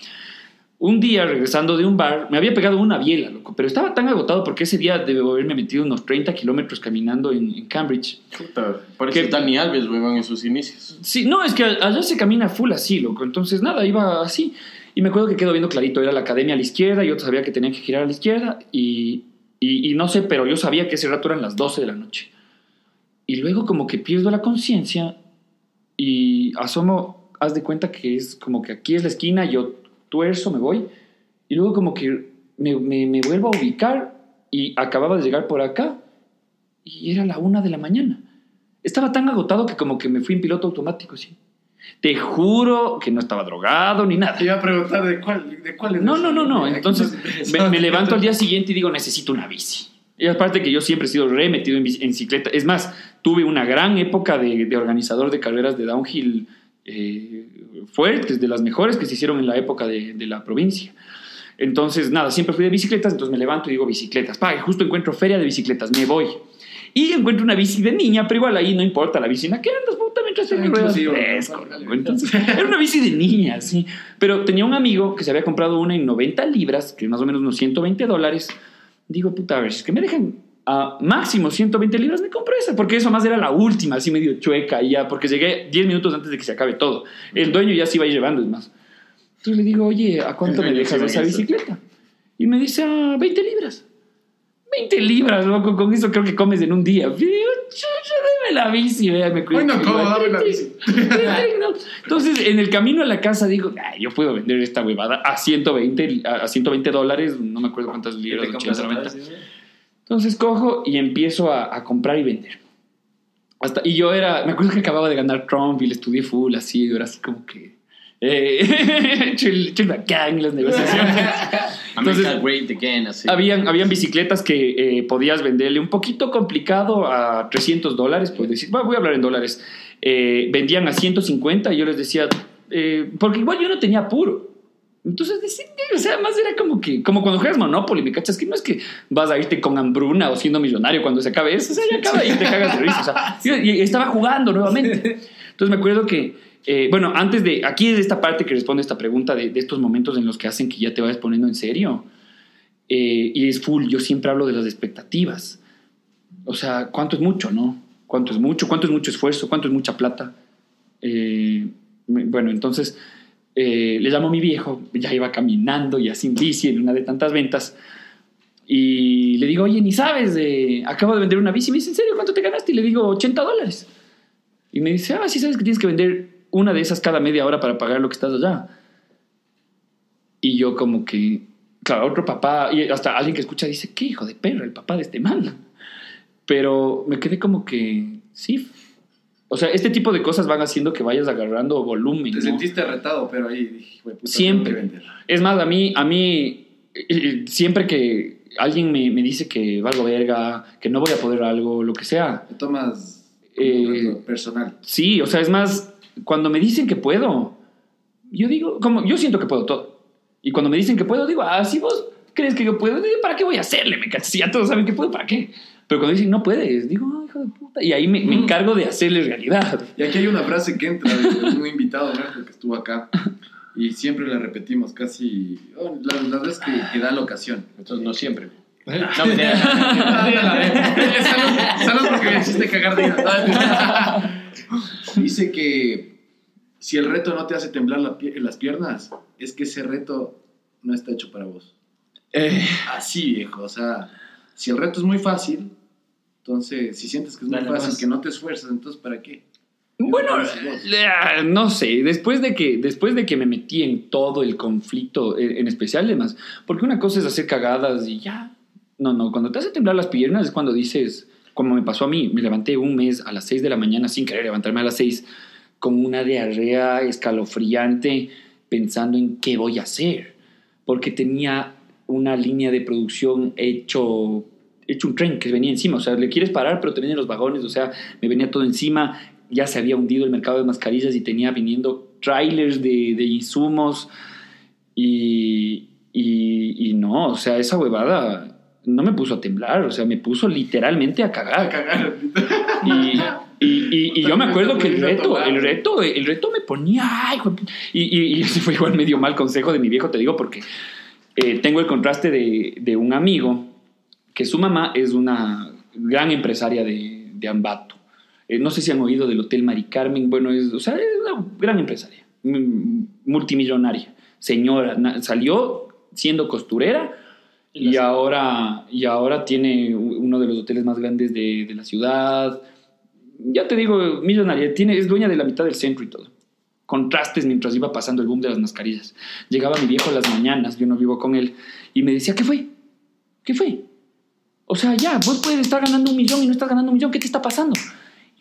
Un día, regresando de un bar, me había pegado una biela, loco, pero estaba tan agotado porque ese día debo haberme metido unos 30 kilómetros caminando en, en Cambridge. Puta, parece ¿Qué? Dani Alves, weón, en sus inicios. Sí, no, es que allá se camina full así, loco. Entonces, nada, iba así. Y me acuerdo que quedó viendo clarito, era la academia a la izquierda, yo sabía que tenía que girar a la izquierda y, y, y no sé, pero yo sabía que ese rato eran las 12 de la noche. Y luego como que pierdo la conciencia y asomo, haz de cuenta que es como que aquí es la esquina, yo tuerzo, me voy, y luego como que me, me, me vuelvo a ubicar y acababa de llegar por acá y era la una de la mañana. Estaba tan agotado que como que me fui en piloto automático, sí. Te juro que no estaba drogado ni nada. Te iba a preguntar de cuál, de cuál es No, no, no, no. Entonces me, levanto al día siguiente y digo, necesito una bici. Y aparte que yo siempre he sido re metido en, bici- en bicicleta. Es más, tuve una gran época de, de organizador de carreras de downhill eh, fuertes, de las mejores que se hicieron en la época de, de la provincia. Entonces, nada, siempre fui de bicicletas, entonces me levanto y digo bicicletas. Pa, y justo encuentro feria de bicicletas, me voy. Y encuentro una bici de niña, pero igual ahí no importa la bici. ¿En qué andas, puta? Mientras loco. Entonces, era una bici de niña, sí. Pero tenía un amigo que se había comprado una en 90 libras, que es más o menos unos 120 dólares. Digo, puta, a ver, si es que me dejan a máximo 120 libras, me compro esa, porque eso más era la última, así medio chueca y ya, porque llegué 10 minutos antes de que se acabe todo. El dueño ya se iba a ir llevando, es más. Entonces le digo, oye, ¿a cuánto me dejas se esa a bicicleta? Y me dice, a 20 libras. 20 libras, loco, con eso creo que comes en un día. Chucha, dame la bici, vea, me cuido. Bueno, ¿cómo? Dame la bici. Entonces, en el camino a la casa digo, "Ay, yo puedo vender esta huevada a 120, a 120 dólares, no me acuerdo cuántas ¿Qué libras, te 80, compras 90. otra vez, sí? Entonces cojo y empiezo a, a comprar y vender. Hasta, y yo era, me acuerdo que acababa de ganar Trump y le estudié full, así, yo era así como que... Eh, hecho el- hecho el bacán en las negociaciones. Entonces, Great Again, así. habían, habían bicicletas que eh, podías venderle un poquito complicado a 300 dólares, pues decir, "Bueno, voy a hablar en dólares. Eh, vendían a 150 y yo les decía, eh, porque igual yo no tenía apuro. Entonces, decía, o sea, más era como que, como cuando juegas Monopoly, me cachas que no es que vas a irte con hambruna o siendo millonario cuando se acabe eso, o sea, ya acaba y te cagas de risa. O sea, yo- y estaba jugando nuevamente. Entonces me acuerdo que, eh, bueno, antes de, aquí es esta parte que responde esta pregunta de, estos momentos en los que hacen que ya te vayas poniendo en serio. Eh, y es full, yo siempre hablo de las expectativas. O sea, ¿cuánto es mucho, no? ¿Cuánto es mucho? ¿Cuánto es mucho esfuerzo? ¿Cuánto es mucha plata? Eh, bueno, entonces le llamo a mi viejo, ya iba caminando y así en bici en una de tantas ventas. Y le digo, oye, ni sabes, acabo de vender una bici. Me dice, ¿en serio? ¿Cuánto te ganaste? Y le digo, 80 dólares. Y me dice, ah, sí sabes que tienes que vender una de esas cada media hora para pagar lo que estás allá. Y yo como que, claro, otro papá, y hasta alguien que escucha dice, qué hijo de perro, el papá de este man. Pero me quedé como que, sí. O sea, este tipo de cosas van haciendo que vayas agarrando volumen. Te ¿no? sentiste retado, pero ahí dije, "Güey, puta, Siempre. tengo que vender". Es más, a mí, a mí eh, eh, siempre que alguien me, me dice que valgo verga, que no voy a poder algo, lo que sea. Te tomas Eh, personal. Sí, o sea, es más, cuando me dicen que puedo, yo digo, como, yo siento que puedo todo. Y cuando me dicen que puedo, digo, ah, si vos crees que yo puedo, ¿para qué voy a hacerle? Me si ya todos saben que puedo, ¿para qué? Pero cuando dicen no puedes, digo, ah, hijo de puta. Y ahí me, me encargo de hacerle realidad. Y aquí hay una frase que entra de un invitado que estuvo acá. Y siempre la repetimos casi oh, las, las veces que, que da la ocasión. Entonces, no siempre. No, No, mentira. salud, porque me hiciste cagar día. Dice que si el reto no te hace temblar la pie- las piernas, es que ese reto no está hecho para vos. Eh, Así, viejo. O sea, si el reto es muy fácil, entonces si sientes que es muy Dale fácil, más. que no te esfuerzas, entonces ¿para qué? bueno, eh, no sé, después de, que, después de que me metí en todo el conflicto, en, en especial además, porque una cosa es hacer cagadas y ya. No, no, cuando te hace temblar las piernas es cuando dices, como me pasó a mí, me levanté un mes a las 6 de la mañana sin querer levantarme a las 6 con una diarrea escalofriante pensando en qué voy a hacer, porque tenía una línea de producción hecho, hecho un tren que venía encima, o sea, le quieres parar, pero te vienen los vagones, o sea, me venía todo encima, ya se había hundido el mercado de mascarillas y tenía viniendo trailers de, insumos y, y, y no, o sea, esa huevada no me puso a temblar, o sea, me puso literalmente a cagar. A cagar. Y, y, y, y yo me acuerdo que el reto, el reto, el reto me ponía, ay, y, ese fue igual medio mal consejo de mi viejo, te digo, porque eh, tengo el contraste de, de un amigo que su mamá es una gran empresaria de, de Ambato. Eh, no sé si han oído del Hotel Mari Carmen, bueno, es, o sea, es una gran empresaria, mm, multimillonaria, señora, salió siendo costurera y ahora, y ahora tiene uno de los hoteles más grandes de, de la ciudad. Ya te digo, millonaria, tiene, es dueña de la mitad del centro y todo. Contrastes mientras iba pasando el boom de las mascarillas. Llegaba mi viejo a las mañanas, yo no vivo con él, y me decía, ¿qué fue? ¿Qué fue? O sea, ya, vos puedes estar ganando un millón y no estás ganando un millón, ¿qué te está pasando?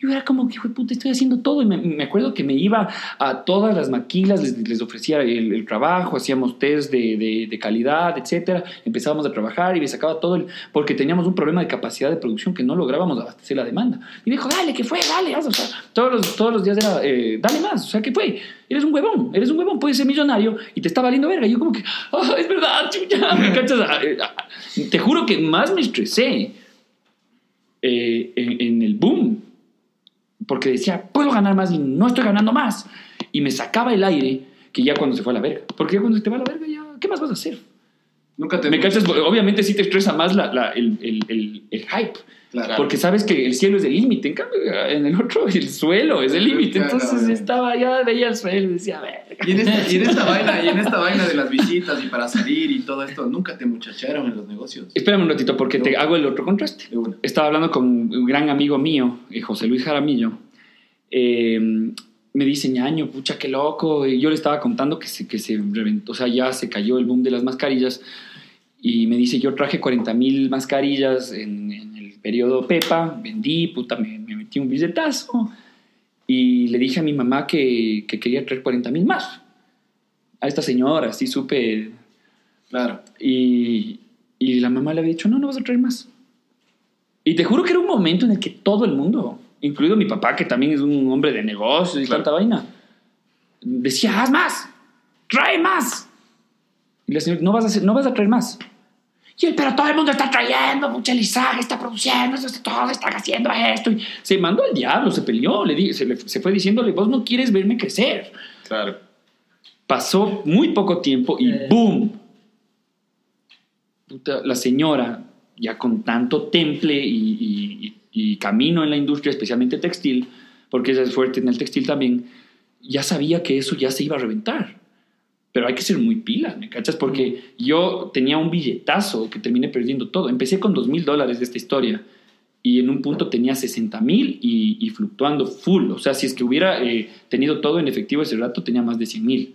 Yo era como que, puta, estoy haciendo todo. Y me, me acuerdo que me iba a todas las maquilas, les, les ofrecía el, trabajo, hacíamos test de, de, de calidad, etcétera. Empezábamos a trabajar y me sacaba todo el. Porque teníamos un problema de capacidad de producción que no lográbamos abastecer la demanda. Y me dijo, dale, ¿qué fue? Dale, haz", o todos los, todos los días era, eh, dale más. O sea, ¿qué fue? Eres un huevón, eres un huevón, puedes ser millonario y te está valiendo verga. Y yo, como que, ah, es verdad, chucha, ¿me cachas? Ah, eh, ah, Te juro que más me estresé eh, en, en el boom porque decía, puedo ganar más y no estoy ganando más. Y me sacaba el aire que ya cuando se fue a la verga. Porque ya cuando se te va a la verga, ya, ¿qué más vas a hacer? Nunca te ¿Me cachas? Obviamente sí te estresa más la, la- el, el, el, el hype. Claro. Porque sabes que el cielo es el límite. En cambio, en el otro, el suelo es el límite. Claro, Entonces claro. estaba ya, veía el suelo y decía, verga. Y en, esta, y en esta vaina, y en esta vaina de las visitas y para salir y todo esto, nunca te muchacharon en los negocios. Espérame un ratito porque te hago el otro contraste. Estaba hablando con un gran amigo mío, eh, José Luis Jaramillo. Eh, me dice, ñaño, pucha, qué loco. Y yo le estaba contando que se, que se reventó, o sea, ya se cayó el boom de las mascarillas. Y me dice, yo traje 40 mil mascarillas en, en periodo Pepa, vendí, puta, me, me metí un billetazo. Y le dije a mi mamá que, que quería traer 40 mil más. A esta señora, así súper Claro. y, y la mamá le había dicho, no, no vas a traer más. Y te juro que era un momento en el que todo el mundo, incluido mi papá, que también es un hombre de negocios y Claro. tanta vaina, decía, haz más, trae más. Y la señora, no vas a, hacer, no vas a traer más. Y él, pero todo el mundo está trayendo, mucha lizaje está produciendo, esto, todos están haciendo esto. Y se mandó al diablo, se peleó, le di- se, le- se fue diciéndole, vos no quieres verme crecer. Claro. Pasó muy poco tiempo y Eh. ¡boom! Puta, la señora, ya con tanto temple y- y- y camino en la industria, especialmente textil, porque ella es fuerte en el textil también, ya sabía que eso ya se iba a reventar. Pero hay que ser muy pila, ¿me cachas? Porque yo tenía un billetazo que terminé perdiendo todo. Empecé con dos mil dólares de esta historia y en un punto tenía 60 mil y, y fluctuando full. O sea, si es que hubiera eh, tenido todo en efectivo ese rato, tenía más de 100 mil.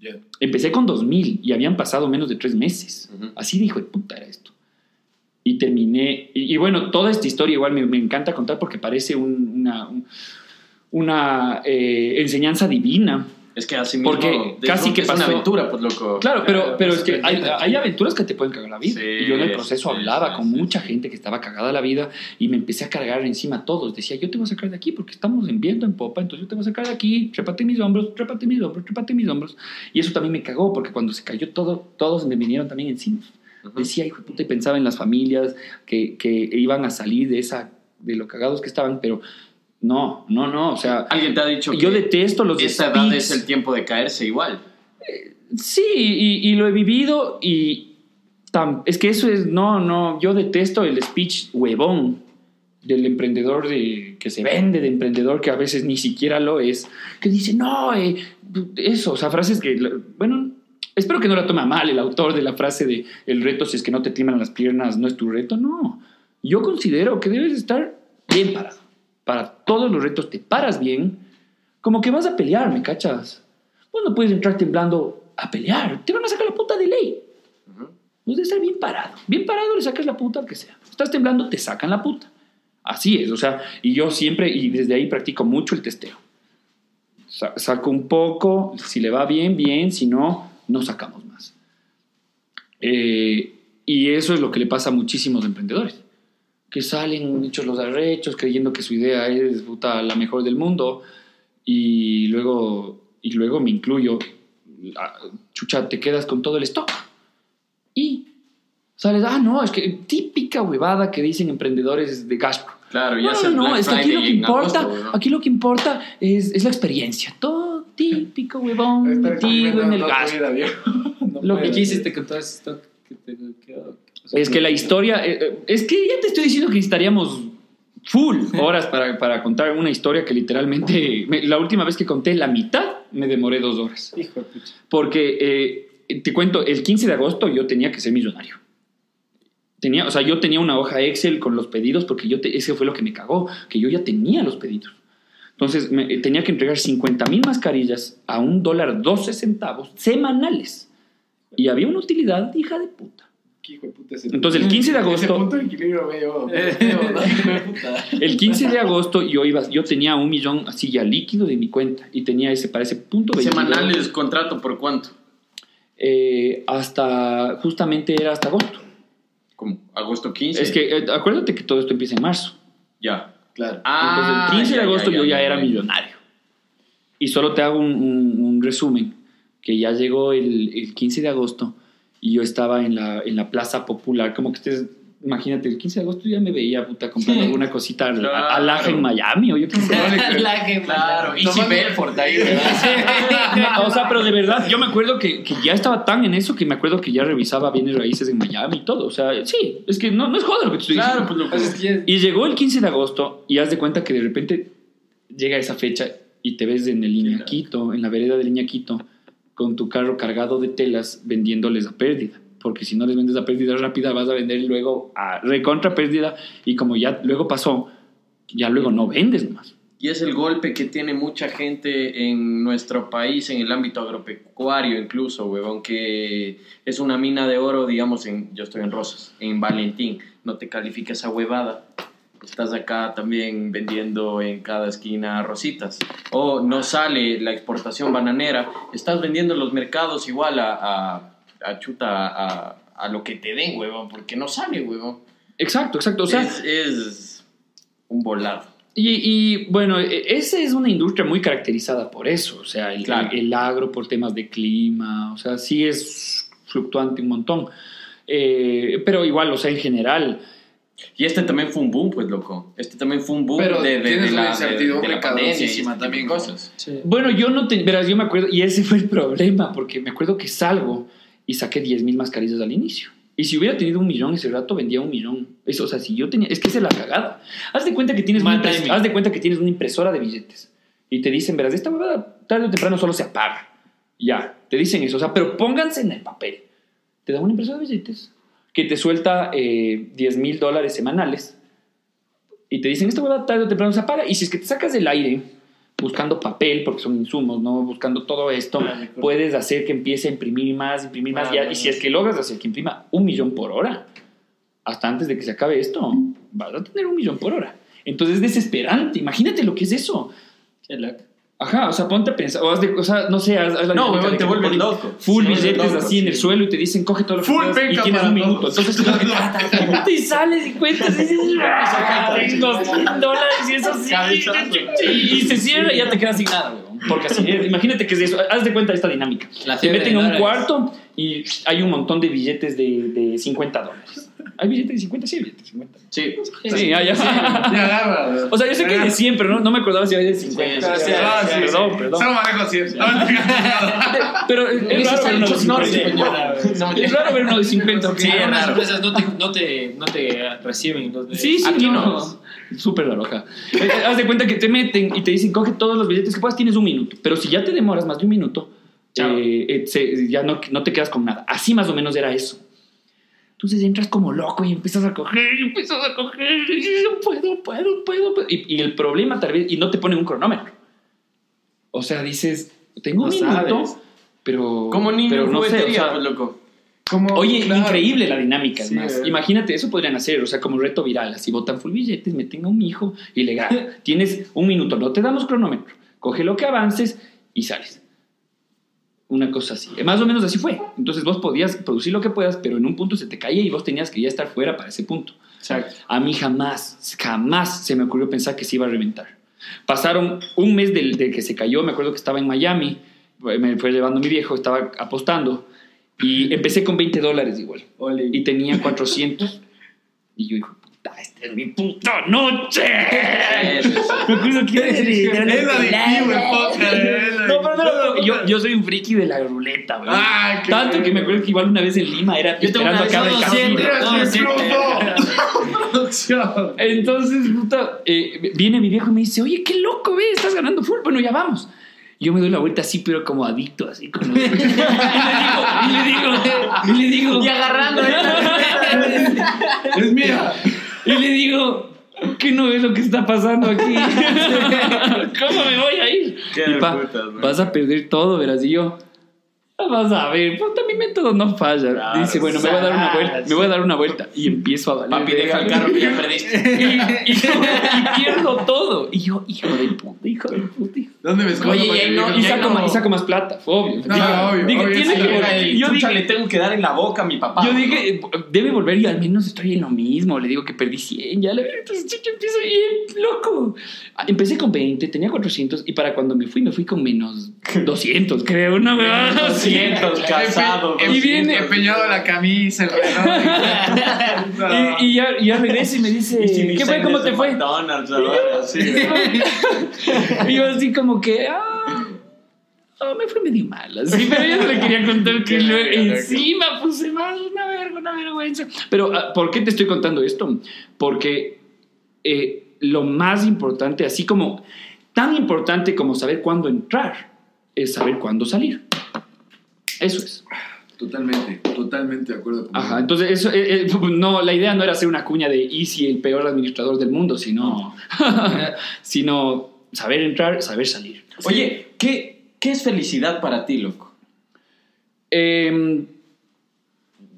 Ya. Empecé con 2000 y habían pasado menos de tres meses. Ujú. Así dijo puta era esto. Y terminé. Y, y bueno, toda esta historia igual me, me encanta contar porque parece un- una, un- una eh, enseñanza divina. Es que así mismo. Porque casi que es pasó- una aventura, pues loco. Claro, pero, pero es que hay, hay aventuras que te pueden cagar la vida. Sí, y yo en el proceso sí, hablaba sí, con mucha gente que estaba cagada la vida y me empecé a cargar encima a todos. Decía, yo te voy a sacar de aquí porque estamos en viento en popa, entonces yo te voy a sacar de aquí, trépate mis hombros, trépate mis hombros, trépate mis hombros. Y eso también me cagó porque cuando se cayó todo, todos me vinieron también encima. Ujú. Decía, hijo de puta, y pensaba en las familias que, que iban a salir de, esa, de lo cagados que estaban, pero no, no, no, o sea, Alguien te ha dicho yo que detesto los esta edad es el tiempo de caerse igual. Sí, y, y lo he vivido y tam- es que eso es, no, no, yo detesto el speech huevón del emprendedor de, que se vende, de emprendedor que a veces ni siquiera lo es, que dice, no, eh, eso, o sea, frases que, bueno, espero que no la tome mal el autor de la frase de el reto si es que no te tiemblan las piernas no es tu reto, no, yo considero que debes estar bien parado, para todos los retos te paras bien, como que vas a pelear, ¿me cachas? Vos no puedes entrar temblando a pelear. Te van a sacar la puta de ley. Ujú. Vos debes estar bien parado. Bien parado le sacas la puta al que sea. Estás temblando, te sacan la puta. Así es. O sea, y yo siempre, y desde ahí practico mucho el testeo. Sa- saco un poco, si le va bien, bien. Si no, no sacamos más. Eh, y eso es lo que le pasa a muchísimos emprendedores. Que salen hechos los arrechos, creyendo que su idea es puta, la mejor del mundo. Y luego, y luego me incluyo. Ah, Chucha, te quedas con todo el stock. Y sales, ah, no, es que típica huevada que dicen emprendedores de Gastro. Claro, ya No, no, no, Black es que aquí lo que importa, agosto, ¿no? aquí lo que importa es, es la experiencia. Todo típico huevón metido en el gas. Lo ¿Y puedes. qué hiciste con todo ese stock que te quedó? Es que la historia, eh, eh, es que ya te estoy diciendo que necesitaríamos full horas para, para contar una historia que literalmente, me- la última vez que conté la mitad, me demoré dos horas. Hijo de pucha. Porque, eh, te cuento, el 15 de agosto yo tenía que ser millonario. Tenía, o sea, yo tenía una hoja Excel con los pedidos porque yo te- ese fue lo que me cagó, que yo ya tenía los pedidos. Entonces, me- tenía que entregar 50 mil mascarillas a un dólar 12 centavos semanales. Y había una utilidad, hija de puta. ¿Qué hijo de puta es Entonces, el 15 de Ese agosto, punto de equilibrio medio. medio, ¿no? Hijo de puta. el 15 de agosto yo, iba, yo tenía un millón así ya líquido de mi cuenta y tenía ese para ese punto 22. Semanales, contrato por cuánto? Eh, hasta, justamente era hasta agosto. Como agosto 15. Es que eh, acuérdate que todo esto empieza en marzo. Ya. Claro. Ah, Entonces, el 15 de agosto ya, yo ya, ya ya, era ya. millonario. Y solo te hago un, un- un resumen, que ya llegó el, el 15 de agosto y yo estaba en la, en la plaza popular, como que ustedes, imagínate, el 15 de agosto ya me veía, puta, comprando alguna cosita al Claro. en Miami o yo qué sé. Claro, Easy Belfort ahí. No, o sea, pero de verdad, yo me acuerdo que, que ya estaba tan en eso que me acuerdo que ya revisaba bienes raíces en Miami y todo. O sea, sí, es que no, no es joda lo que te estoy Claro, diciendo. pues lo Pues es que Y llegó el 15 de agosto y haz de cuenta que de repente llega esa fecha y te ves en el Iñaquito, en la vereda del Iñaquito, con tu carro cargado de telas vendiéndoles a pérdida. Porque si no les vendes a pérdida rápida, vas a vender luego a recontra pérdida. Y como ya luego pasó, ya luego no vendes nomás. Y es el golpe que tiene mucha gente en nuestro país, en el ámbito agropecuario incluso, huevón, que es una mina de oro, digamos, en, yo estoy en Rosas, en Valentín, no te califica esa huevada. Estás acá también vendiendo en cada esquina rositas. O no sale la exportación bananera, estás vendiendo en los mercados igual a, a, a chuta, a, a lo que te den, huevón, porque no sale, huevón. Exacto, exacto. O sea, es, es un volado. Y, y, bueno, e- esa es una industria muy caracterizada por eso, o sea, el, Claro. el- el agro por temas de clima, o sea, sí es fluctuante un montón. Eh, pero igual, o sea, en general, Y este también fue un boom, pues, loco. Este también fue un boom Pero de, de, de la, de, la pandemia y también, cosas. Sí. bueno, yo no te, verás, yo me acuerdo, y ese fue el problema, porque me acuerdo que salgo y saqué 10 mil mascarillas al inicio. Y si hubiera tenido un millón ese rato, vendía un millón. Eso, o sea, si yo tenía, es que esa es la cagada. Haz de cuenta que tienes, una haz de cuenta que tienes una impresora de billetes. Y te dicen, verás, esta huevada tarde o temprano solo se apaga. Ya, te dicen eso. O sea, pero pónganse en el papel. Te dan una impresora de billetes que te suelta eh, 10 mil dólares semanales. Y te dicen, esta huevada tarde o temprano se apaga. Y si es que te sacas del aire buscando papel, porque son insumos, ¿no? Buscando todo esto, Ah, puedes hacer que empiece a imprimir más, imprimir más. Y si es que logras hacer que imprima un millón por hora, hasta antes de que se acabe esto, vas a tener un millón por hora. Entonces es desesperante. Imagínate lo que es eso. Ajá, o sea, ponte a pensar, o, haz de- o sea, no sé, haz, haz la No, te que vuelves loco. Full billetes así en el sí. suelo y te dicen, coge todo lo que Full puedas", y penca tienes para un minuto. todos. Entonces, como que, y sales y cuentas y dices, "Ah, tengo 100 dólares y eso sí. Cabezazo. Y se cierra y ya te quedas sin nada. Porque así es. Imagínate que es de eso. Haz de cuenta esta dinámica. Te meten a un dólares. cuarto y hay un montón de billetes de, de 50 dólares. ¿Hay billetes de 50? Sí, hay billetes de 50. Sí. Sí, ya, ya. Ya agarra. O sea, yo sé que hay de 100, pero no, no me acordaba si había de 50. Sí, sí, Ah, sí, perdón, sí. perdón. Solo manejo 100. Pero es, raro ver uno de 50. Es raro ver uno de 50. Sí, raro. empresas no te, no te, no te reciben. entonces- Sí, sí, Aquí no. Súper raro, ajá. Eh, eh, haz de cuenta que te meten y te dicen, coge todos los billetes que puedas, tienes un minuto. Pero si ya te demoras más de un minuto, eh, eh, se- ya no, no te quedas con nada. Así más o menos era eso. Entonces entras como loco y empiezas a coger, y empiezas a coger, y yo puedo, puedo, puedo. puedo. Y, y el problema tal vez, y no te ponen un cronómetro. O sea, dices, tengo un No minuto, sabes. pero, Como niño pero no sé, o sea, pues, loco. Como, Oye, claro. increíble la dinámica, Sí, además. eh. Imagínate, eso podrían hacer, o sea, como reto viral. Así botan full billetes, meten a un hijo y le ganan. Tienes un minuto, no te damos cronómetro. Coge lo que avances y sales. Una cosa así. Más o menos así fue. Entonces vos podías producir lo que puedas, pero en un punto se te caía y vos tenías que ya estar fuera para ese punto. Exacto. A mí jamás, jamás se me ocurrió pensar que se iba a reventar. Pasaron un mes del, de que se cayó, me acuerdo que estaba en Miami, me fue llevando mi viejo, estaba apostando y empecé con 20 dólares igual y tenía 400. Y yo digo, puta, esta es mi puta noche. Me acuerdo que No, pero no, no, yo, yo soy un friki de la ruleta, weón. Ah, Tanto que me acuerdo que igual una vez en Lima era Yo esperando acá de del casino. Entonces, puta, eh, viene mi viejo y me dice, oye, qué loco, ve, estás ganando full. Bueno, ya vamos. Yo me doy la vuelta así, pero como adicto, así como... y le digo, y le digo, y le digo... Y agarrando. Es mía. Y le digo, ¿qué no ves lo que está pasando aquí? ¿Cómo me voy a ir? Qué Y pa, putas, vas a perder todo, verás. Y yo, "Ah, vas a ver, puta, mi método no falla. Claro, Dice, bueno, me voy a dar una vuelta, me voy a dar una vuelta. Y empiezo a valer. Papi, deja el carro que ya perdiste. y, y- y pierdo todo. Y yo, hijo de puta, hijo de puta. hijo. ¿Dónde me escondo? Oye, no- Y saco, más, y saco más plata, fue obvio. No, Dije, obvio, obvio, tiene sí, que. Y Yo chucha, dije, le tengo que dar en la boca a mi papá. yo ¿no? dije, debe volver y al menos estoy en lo mismo. Le digo que perdí 100, ya le entonces yo empiezo bien loco. Ah, Empecé con 20, tenía 400 y para cuando me fui, me fui con menos 200, creo, ¿no? Weón? 200 casado. Y viene- empeñado la camisa, el reloj. Y, y ya, y ya regresa y me dice, Y ¿qué fue? ¿Cómo te fue? McDonald's. Y yo así como que, ah, ah, me fue medio mal, así, pero yo no le quería contar que encima puse mal, una verga, una vergüenza. Pero, ah, ¿por qué te estoy contando esto? Porque eh, lo más importante, así como, tan importante como saber cuándo entrar, es saber cuándo salir. Eso es. Totalmente, totalmente de acuerdo contigo. Ajá, entonces eso, eh, eh, no, la idea no era hacer una cuña de Easy, el peor administrador del mundo, sino, sino saber entrar, saber salir. Oye, ¿qué, ¿qué es felicidad para ti, loco? Eh,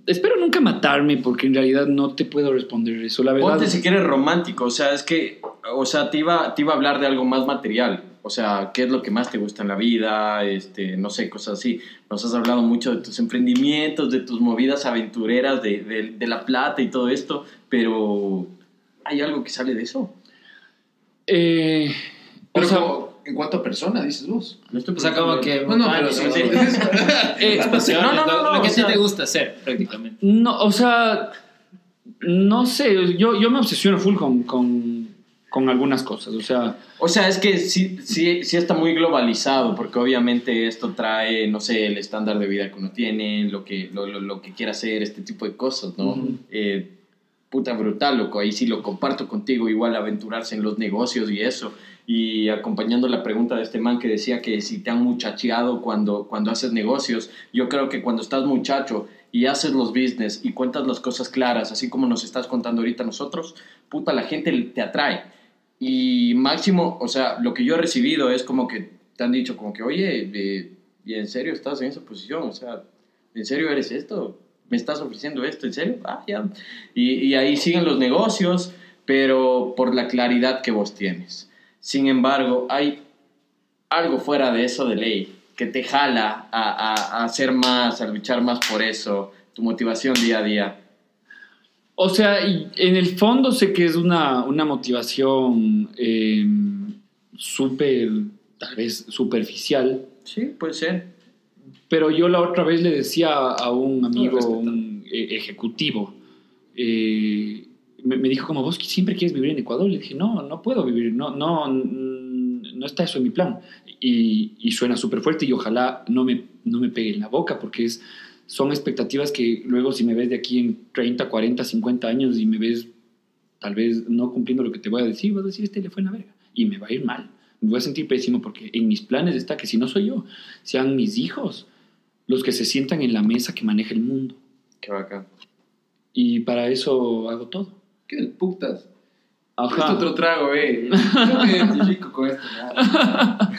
espero nunca matarme porque en realidad no te puedo responder eso, la verdad. Ponte si quieres romántico, o sea, es que, o sea, te iba, te iba a hablar de algo más material, o sea, qué es lo que más te gusta en la vida, este, no sé, cosas así. Nos has hablado mucho de tus emprendimientos, de tus movidas aventureras, de, de, de la plata y todo esto, pero ¿hay algo que sale de eso? Eh, o Pero sea, como, en cuanto a persona, dices vos. No estoy O sea, como que. No, no, pero montañas, sí, sí, sí. eh, No, no, no, lo- no, lo que o sea- te gusta hacer, prácticamente. no, o sea, no sé, yo, yo me obsesiono full con, con, con algunas cosas, o sea, O sea, es que sí, sí, sí está muy globalizado, porque obviamente esto trae, no sé, el estándar de vida que uno tiene, lo que, lo, lo, lo que quiere hacer, este tipo de cosas, ¿no? Ujú. Eh, puta brutal, loco, ahí sí lo comparto contigo, igual aventurarse en los negocios y eso. Y acompañando la pregunta de este man que decía que si te han muchacheado cuando, cuando haces negocios, yo creo que cuando estás muchacho y haces los business y cuentas las cosas claras, así como nos estás contando ahorita nosotros, puta, la gente te atrae. Y máximo, o sea, lo que yo he recibido es como que te han dicho como que, oye, eh, ¿y en serio estás en esa posición? O sea, ¿en serio eres esto? ¿Me estás ofreciendo esto? ¿En serio? Ah, ya. Y, ahí siguen los negocios, pero por la claridad que vos tienes. Sin embargo, hay algo fuera de eso de ley que te jala a hacer más, a luchar más por eso, tu motivación día a día. O sea, y en el fondo sé que es una, una motivación eh, súper, tal vez superficial, Sí, puede ser. pero yo la otra vez le decía a un amigo, un eh, ejecutivo, eh, me, me dijo como vos siempre quieres vivir en Ecuador. Le dije, no, no puedo vivir, no, no, no está eso en mi plan. Y, y suena súper fuerte y ojalá no me, no me pegue en la boca porque es, son expectativas que luego si me ves de aquí en 30, 40, 50 años y me ves tal vez no cumpliendo lo que te voy a decir, vas a decir, este le fue en la verga. Y me va a ir mal. Me voy a sentir pésimo porque en mis planes está que si no soy yo, sean mis hijos los que se sientan en la mesa que maneja el mundo. Qué bacán. Y para eso hago todo. ¿Qué putas? Ajá. Otro trago, eh. Yo me identifico con esto. nada.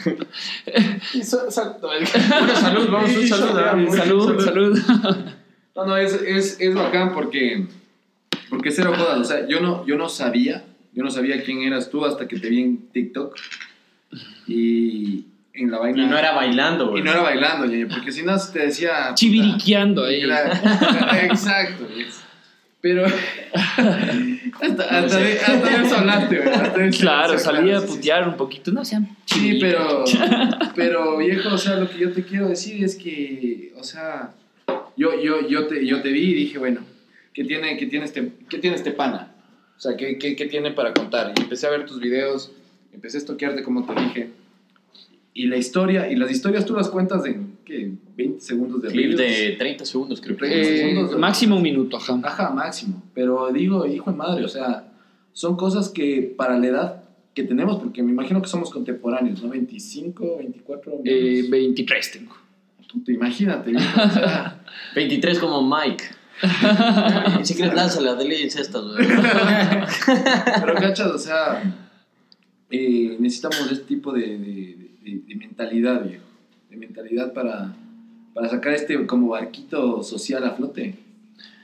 Y so- no, salud, vamos, un Y saludo. so- ¿verdad? Salud, salud. No, no, es, es, es bacán porque, porque cero jodas. O sea, yo no, yo no sabía, yo no sabía quién eras tú hasta que te vi en TikTok. Y en la Y vaina. no era bailando, Y güey. no era bailando, porque si no te decía. Chiviriqueando ahí. Claro, exacto. Pero. hasta, hasta, de, hasta eso hablaste, güey. hasta eso- Claro, salí a sí, putear un poquito. No sean Sí, pero, pero viejo, o sea, lo que yo te quiero decir es que, o sea, yo, yo, yo, te, yo te vi y dije, bueno, ¿qué tiene, qué tiene, este, qué tiene este pana? O sea, ¿qué, qué, qué tiene para contar? Y empecé a ver tus videos, empecé a estoquearte como te dije. Y la historia, y las historias tú las cuentas en, ¿qué? 20 segundos de Clip reels. de 30 segundos, creo que. Eh, segundos. máximo un minuto, ajá. Ajá, máximo. Pero digo, hijo de madre, o sea, son cosas que para la edad que tenemos, porque me imagino que somos contemporáneos, ¿no? 25, 24 Eh, menos. 23 tengo. Puta, imagínate, viejo, o sea, 23 como Mike. si quieres, lánzala, dale incestas, güey. pero cachas, o sea, eh, necesitamos este tipo de, de- de- de mentalidad, viejo, de mentalidad para, para sacar este como barquito social a flote,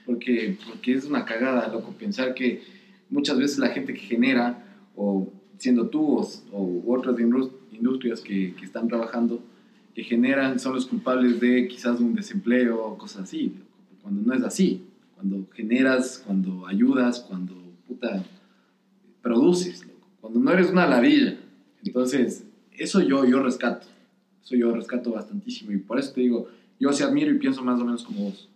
porque, porque es una cagada, loco, pensar que muchas veces la gente que genera, o siendo tú o, otras indus- industrias que, que están trabajando, que generan, son los culpables de quizás un desempleo o cosas así, cuando no es así, cuando generas, cuando ayudas, cuando puta, produces, cuando no eres una ladilla. Entonces, eso yo, yo rescato, eso yo rescato bastantísimo y por eso te digo, yo sí admiro y pienso más o menos como vos.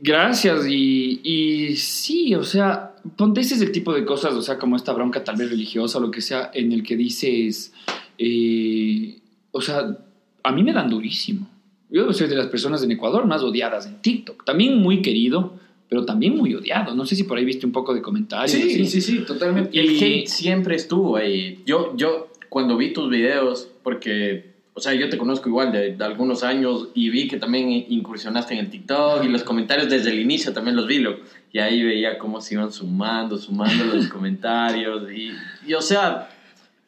Gracias, y, y sí, o sea, ponte ese es el tipo de cosas, o sea, como esta bronca tal vez religiosa o lo que sea, en el que dices, eh, o sea, a mí me dan durísimo. Yo soy de las personas en Ecuador más odiadas en TikTok, también muy querido, pero también muy odiado. No sé si por ahí viste un poco de comentarios. Sí, así. sí, sí, totalmente. El Y- hate siempre estuvo ahí. Yo, yo, cuando vi tus videos, porque, o sea, yo te conozco igual de, de algunos años y vi que también incursionaste en el TikTok y los comentarios desde el inicio también los vi, loco. Y ahí veía cómo se iban sumando, sumando los comentarios. Y, y, o sea,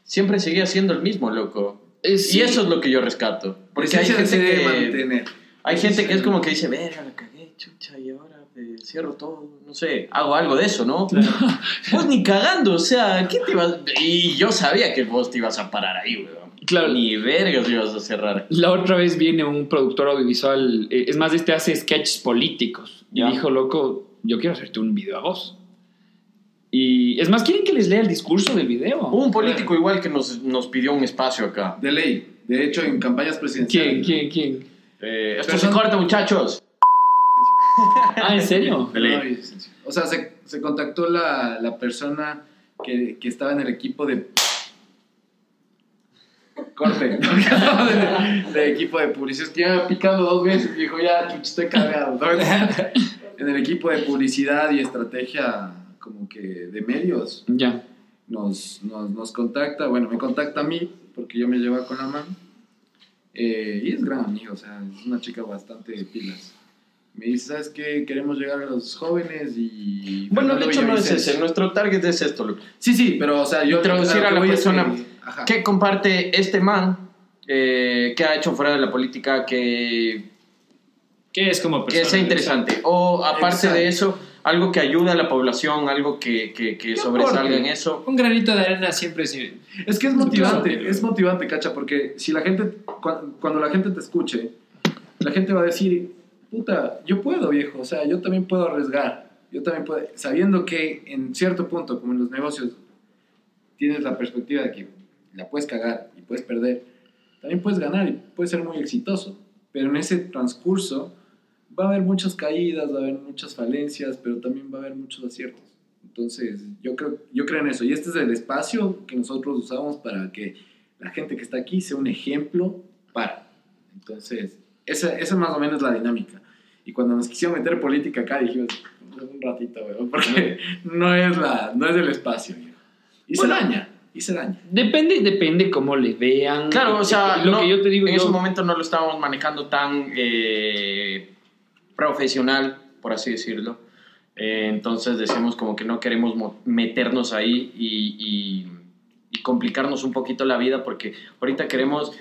siempre seguía siendo el mismo, loco. Eh, sí. Y eso es lo que yo rescato. Porque hay Esencia se gente que... mantener. Hay gente que es como que dice, verga, la cagué, chucha, y ahora eh, cierro todo, no sé, hago algo de eso, ¿no? Pues ni cagando, o sea, ¿qué te ibas...? Y yo sabía que vos te ibas a parar ahí, weón. Claro. Ni vergas ibas a cerrar. La otra vez viene un productor audiovisual, eh, es más, este hace sketches políticos. Y Ya. dijo, loco, yo quiero hacerte un video a vos. Y es más, quieren que les lea el discurso del video. Hubo un político igual que nos, nos pidió un espacio acá. De ley. De hecho, en campañas ¿Quién, presidenciales. quién, quién? Eh, esto Pero se son- corta, muchachos. Ah, ¿en serio? De ley. No, y- O sea, se, se contactó la, la persona que, que estaba en el equipo de. Corte. de, de equipo de publicidad. Es que picado dos veces y dijo, ya, chuch, estoy cagado. en el equipo de publicidad y estrategia, como que de medios, Ya. nos, nos, nos contacta. Bueno, me contacta a mí, porque yo me llevo con la mano. Eh, y es gran amigo, o sea, es una chica bastante pilas. Me dice, ¿sabes qué? Queremos llegar a los jóvenes y... Bueno, de hecho no es Villavicencio". ese, nuestro target es esto. Sí, sí, pero, o sea, yo... Introducir lo a que la persona que- ajá. ¿Qué comparte este man? eh, ¿Qué ha hecho fuera de la política? Que Que es como que persona. sea interesante. O aparte Exacto. de eso, algo que ayude a la población, algo que, que, que Que sobresalga en eso. Un granito de arena siempre es... Es que es motivante, es motivante, cacha, porque si la gente, cua- cuando la gente te escuche, la gente va a decir, puta, yo puedo, viejo, o sea, yo también puedo arriesgar, yo también puedo, sabiendo que en cierto punto, como en los negocios, tienes la perspectiva de que la puedes cagar y puedes perder, también puedes ganar y puedes ser muy exitoso, pero en ese transcurso va a haber muchas caídas, va a haber muchas falencias, pero también va a haber muchos aciertos. Entonces, yo creo, yo creo en eso. Y este es el espacio que nosotros usamos para que la gente que está aquí sea un ejemplo para. Entonces, esa, esa más o menos es la dinámica. Y cuando nos quisieron meter política acá, dijimos, un ratito, weón, porque no es, la, no es el espacio. Y Bueno. se daña, y se daña. Depende, depende cómo le vean. Claro, o sea, lo no- que yo te digo, en yo, ese momento no lo estábamos manejando tan eh, profesional, por así decirlo. Eh, entonces decimos como que no queremos mo- meternos ahí y, y- y complicarnos un poquito la vida porque ahorita queremos,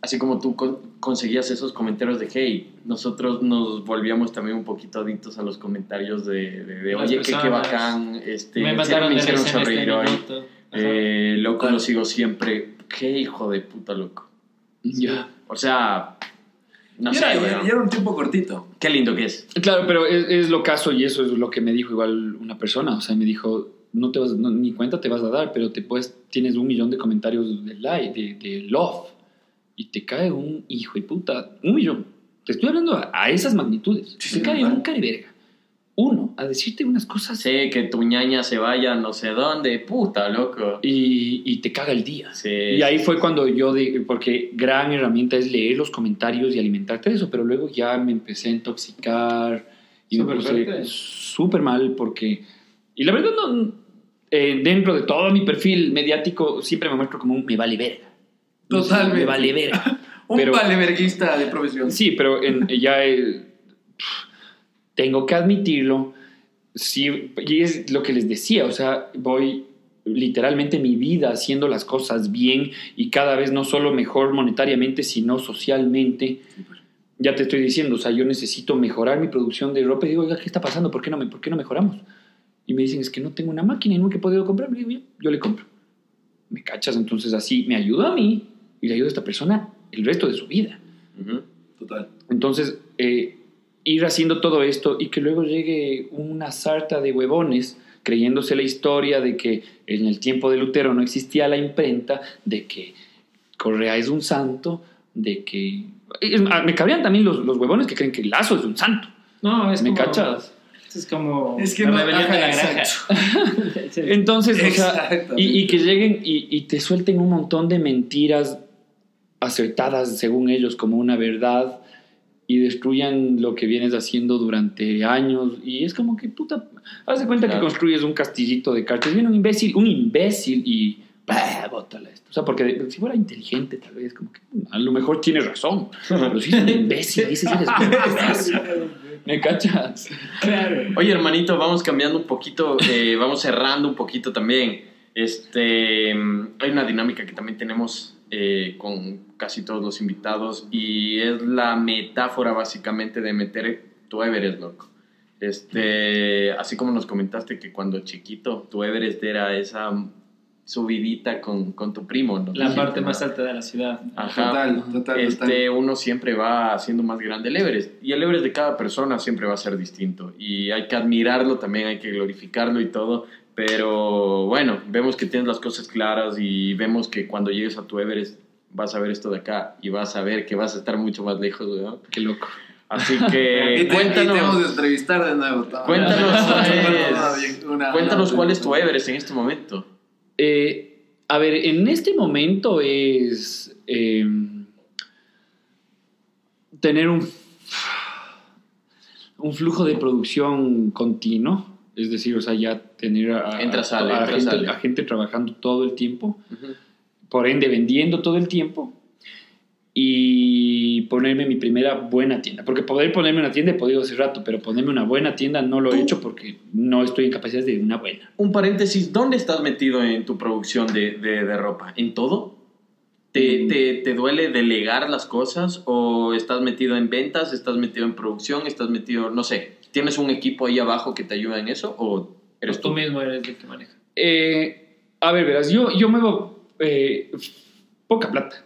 así como tú con- conseguías esos comentarios de hate, nosotros nos volvíamos también un poquito adictos a los comentarios de, de- de, Las oye, qué, qué bacán, este, me me hicieron en sonreír este hoy. minuto. Eh, loco, lo sigo siempre. Qué hijo de puta, loco. Ya. O sea, no y, sé, era, weón. y era un tiempo cortito. Qué lindo que es. Claro, pero es, es lo caso y eso es lo que me dijo igual una persona. O sea, me dijo, no te vas, no- ni cuenta te vas a dar, pero te puedes, tienes un millón de comentarios de like, de, de love, y te cae un hijo de puta, un millón. Te estoy hablando a, a esas magnitudes. Sí, te sí, cae normal. un cariberga. Uno, a decirte unas cosas Sé que tu ñaña se vaya no sé dónde. Puta, loco. y, y te caga el día. Sí. Y ahí fue cuando yo, di- porque gran herramienta es leer los comentarios y alimentarte de eso, pero luego ya me empecé a intoxicar y me puse súper mal porque, y la verdad no, eh, dentro de todo mi perfil mediático siempre me muestro como un me vale verga. Totalmente. Me vale verga. Un Pero- valeverguista de profesión. Sí, pero en- ya eh, tengo que admitirlo. Sí, y es lo que les decía, o sea, voy literalmente mi vida haciendo las cosas bien y cada vez no solo mejor monetariamente, sino socialmente. Ya te estoy diciendo, o sea, yo necesito mejorar mi producción de ropa y digo, oiga, ¿qué está pasando? ¿Por qué no, me, por qué no mejoramos? Y me dicen, es que no tengo una máquina y nunca he podido comprar. Le digo, "Ya, yo le compro. ¿Me cachas? Entonces así me ayuda a mí y le ayuda a esta persona el resto de su vida. Ujú. Total. Entonces, eh, ir haciendo todo esto y que luego llegue una sarta de huevones creyéndose la historia de que en el tiempo de Lutero no existía la imprenta, de que Correa es un santo, de que... me cabrían también los, los huevones que creen que Lazo es un santo. No, es ¿Me como... cachas? Es como Es que la de la granja. Entonces, o sea, y, y que lleguen y, y te suelten un montón de mentiras acertadas según ellos como una verdad y destruyan lo que vienes haciendo durante años y es como que puta haz de cuenta Claro. que construyes un castillito de cartas viene un imbécil un imbécil y bah, bótala esto o sea porque si fuera inteligente tal vez como que a lo mejor tiene razón pero si es un imbécil dices eres un imbécil me cachas Claro. Oye, hermanito, vamos cambiando un poquito, eh, vamos cerrando un poquito también. Este, hay una dinámica que también tenemos eh, con casi todos los invitados y es la metáfora básicamente de meter tu Everest, loco. Este, así como nos comentaste que cuando chiquito tu Everest era esa subidita con, con tu primo, ¿no? La parte más alta de la ciudad. Ajá. Total, total, Este, total. uno siempre va haciendo más grande el Everest. Y el Everest de cada persona siempre va a ser distinto. Y hay que admirarlo también, hay que glorificarlo y todo. Pero bueno, vemos que tienes las cosas claras y vemos que cuando llegues a tu Everest vas a ver esto de acá y vas a ver que vas a estar mucho más lejos, ¿no? qué loco Así Y que te, y te de cuéntanos, entrevistar de nuevo. Tom. Cuéntanos, pues, una- cuéntanos una- cuál es tu Everest en este momento. Eh, a ver, en este momento es eh, tener un, un flujo de producción continuo, es decir, o sea, ya tener a, Entra, sale, a entra, gente, sale. a gente trabajando todo el tiempo, por ende vendiendo todo el tiempo y ponerme mi primera buena tienda. Porque poder ponerme una tienda he podido hace rato, pero ponerme una buena tienda no lo he hecho porque no estoy en capacidad de una buena. Un paréntesis, ¿dónde estás metido en tu producción de, de, de ropa? ¿En todo? ¿Te, Mm. te, te duele delegar las cosas o estás metido en ventas, estás metido en producción, estás metido, no sé, tienes un equipo ahí abajo que te ayuda en eso o eres Pues tú tú? mismo eres el que maneja. Eh, a ver, verás, yo, yo muevo eh, poca plata,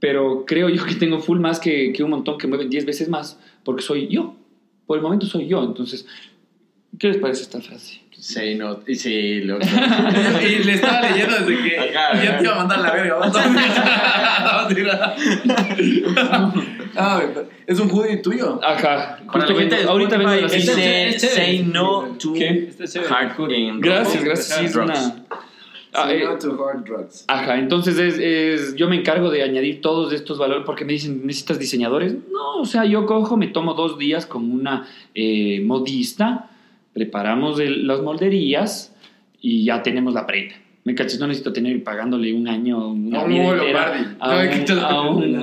pero creo yo que tengo full más que, que un montón que mueven 10 veces más, porque soy yo. Por el momento soy yo, entonces, ¿qué les parece esta frase? Sí, no, y sí, lo, y le estaba leyendo desde que ajá. te iba a mandar la verga. Ah, es un hoodie tuyo. Ajá, Para la gente ahorita vengo cita. dice, Este say no to ¿Qué? Este es chévere. hard and Gracias, gracias, sí, es Drugs. una... Ah, Say eh, no to hard drugs. Ajá, entonces es, es- yo me encargo de añadir todos estos valores porque me dicen, ¿necesitas diseñadores? No, o sea, yo cojo, me tomo dos días con una eh, modista, preparamos el- las molderías y ya tenemos la prenda. ¿Me cachas? No necesito tener pagándole un año una vida entera a, un, ¿qué te- a, un,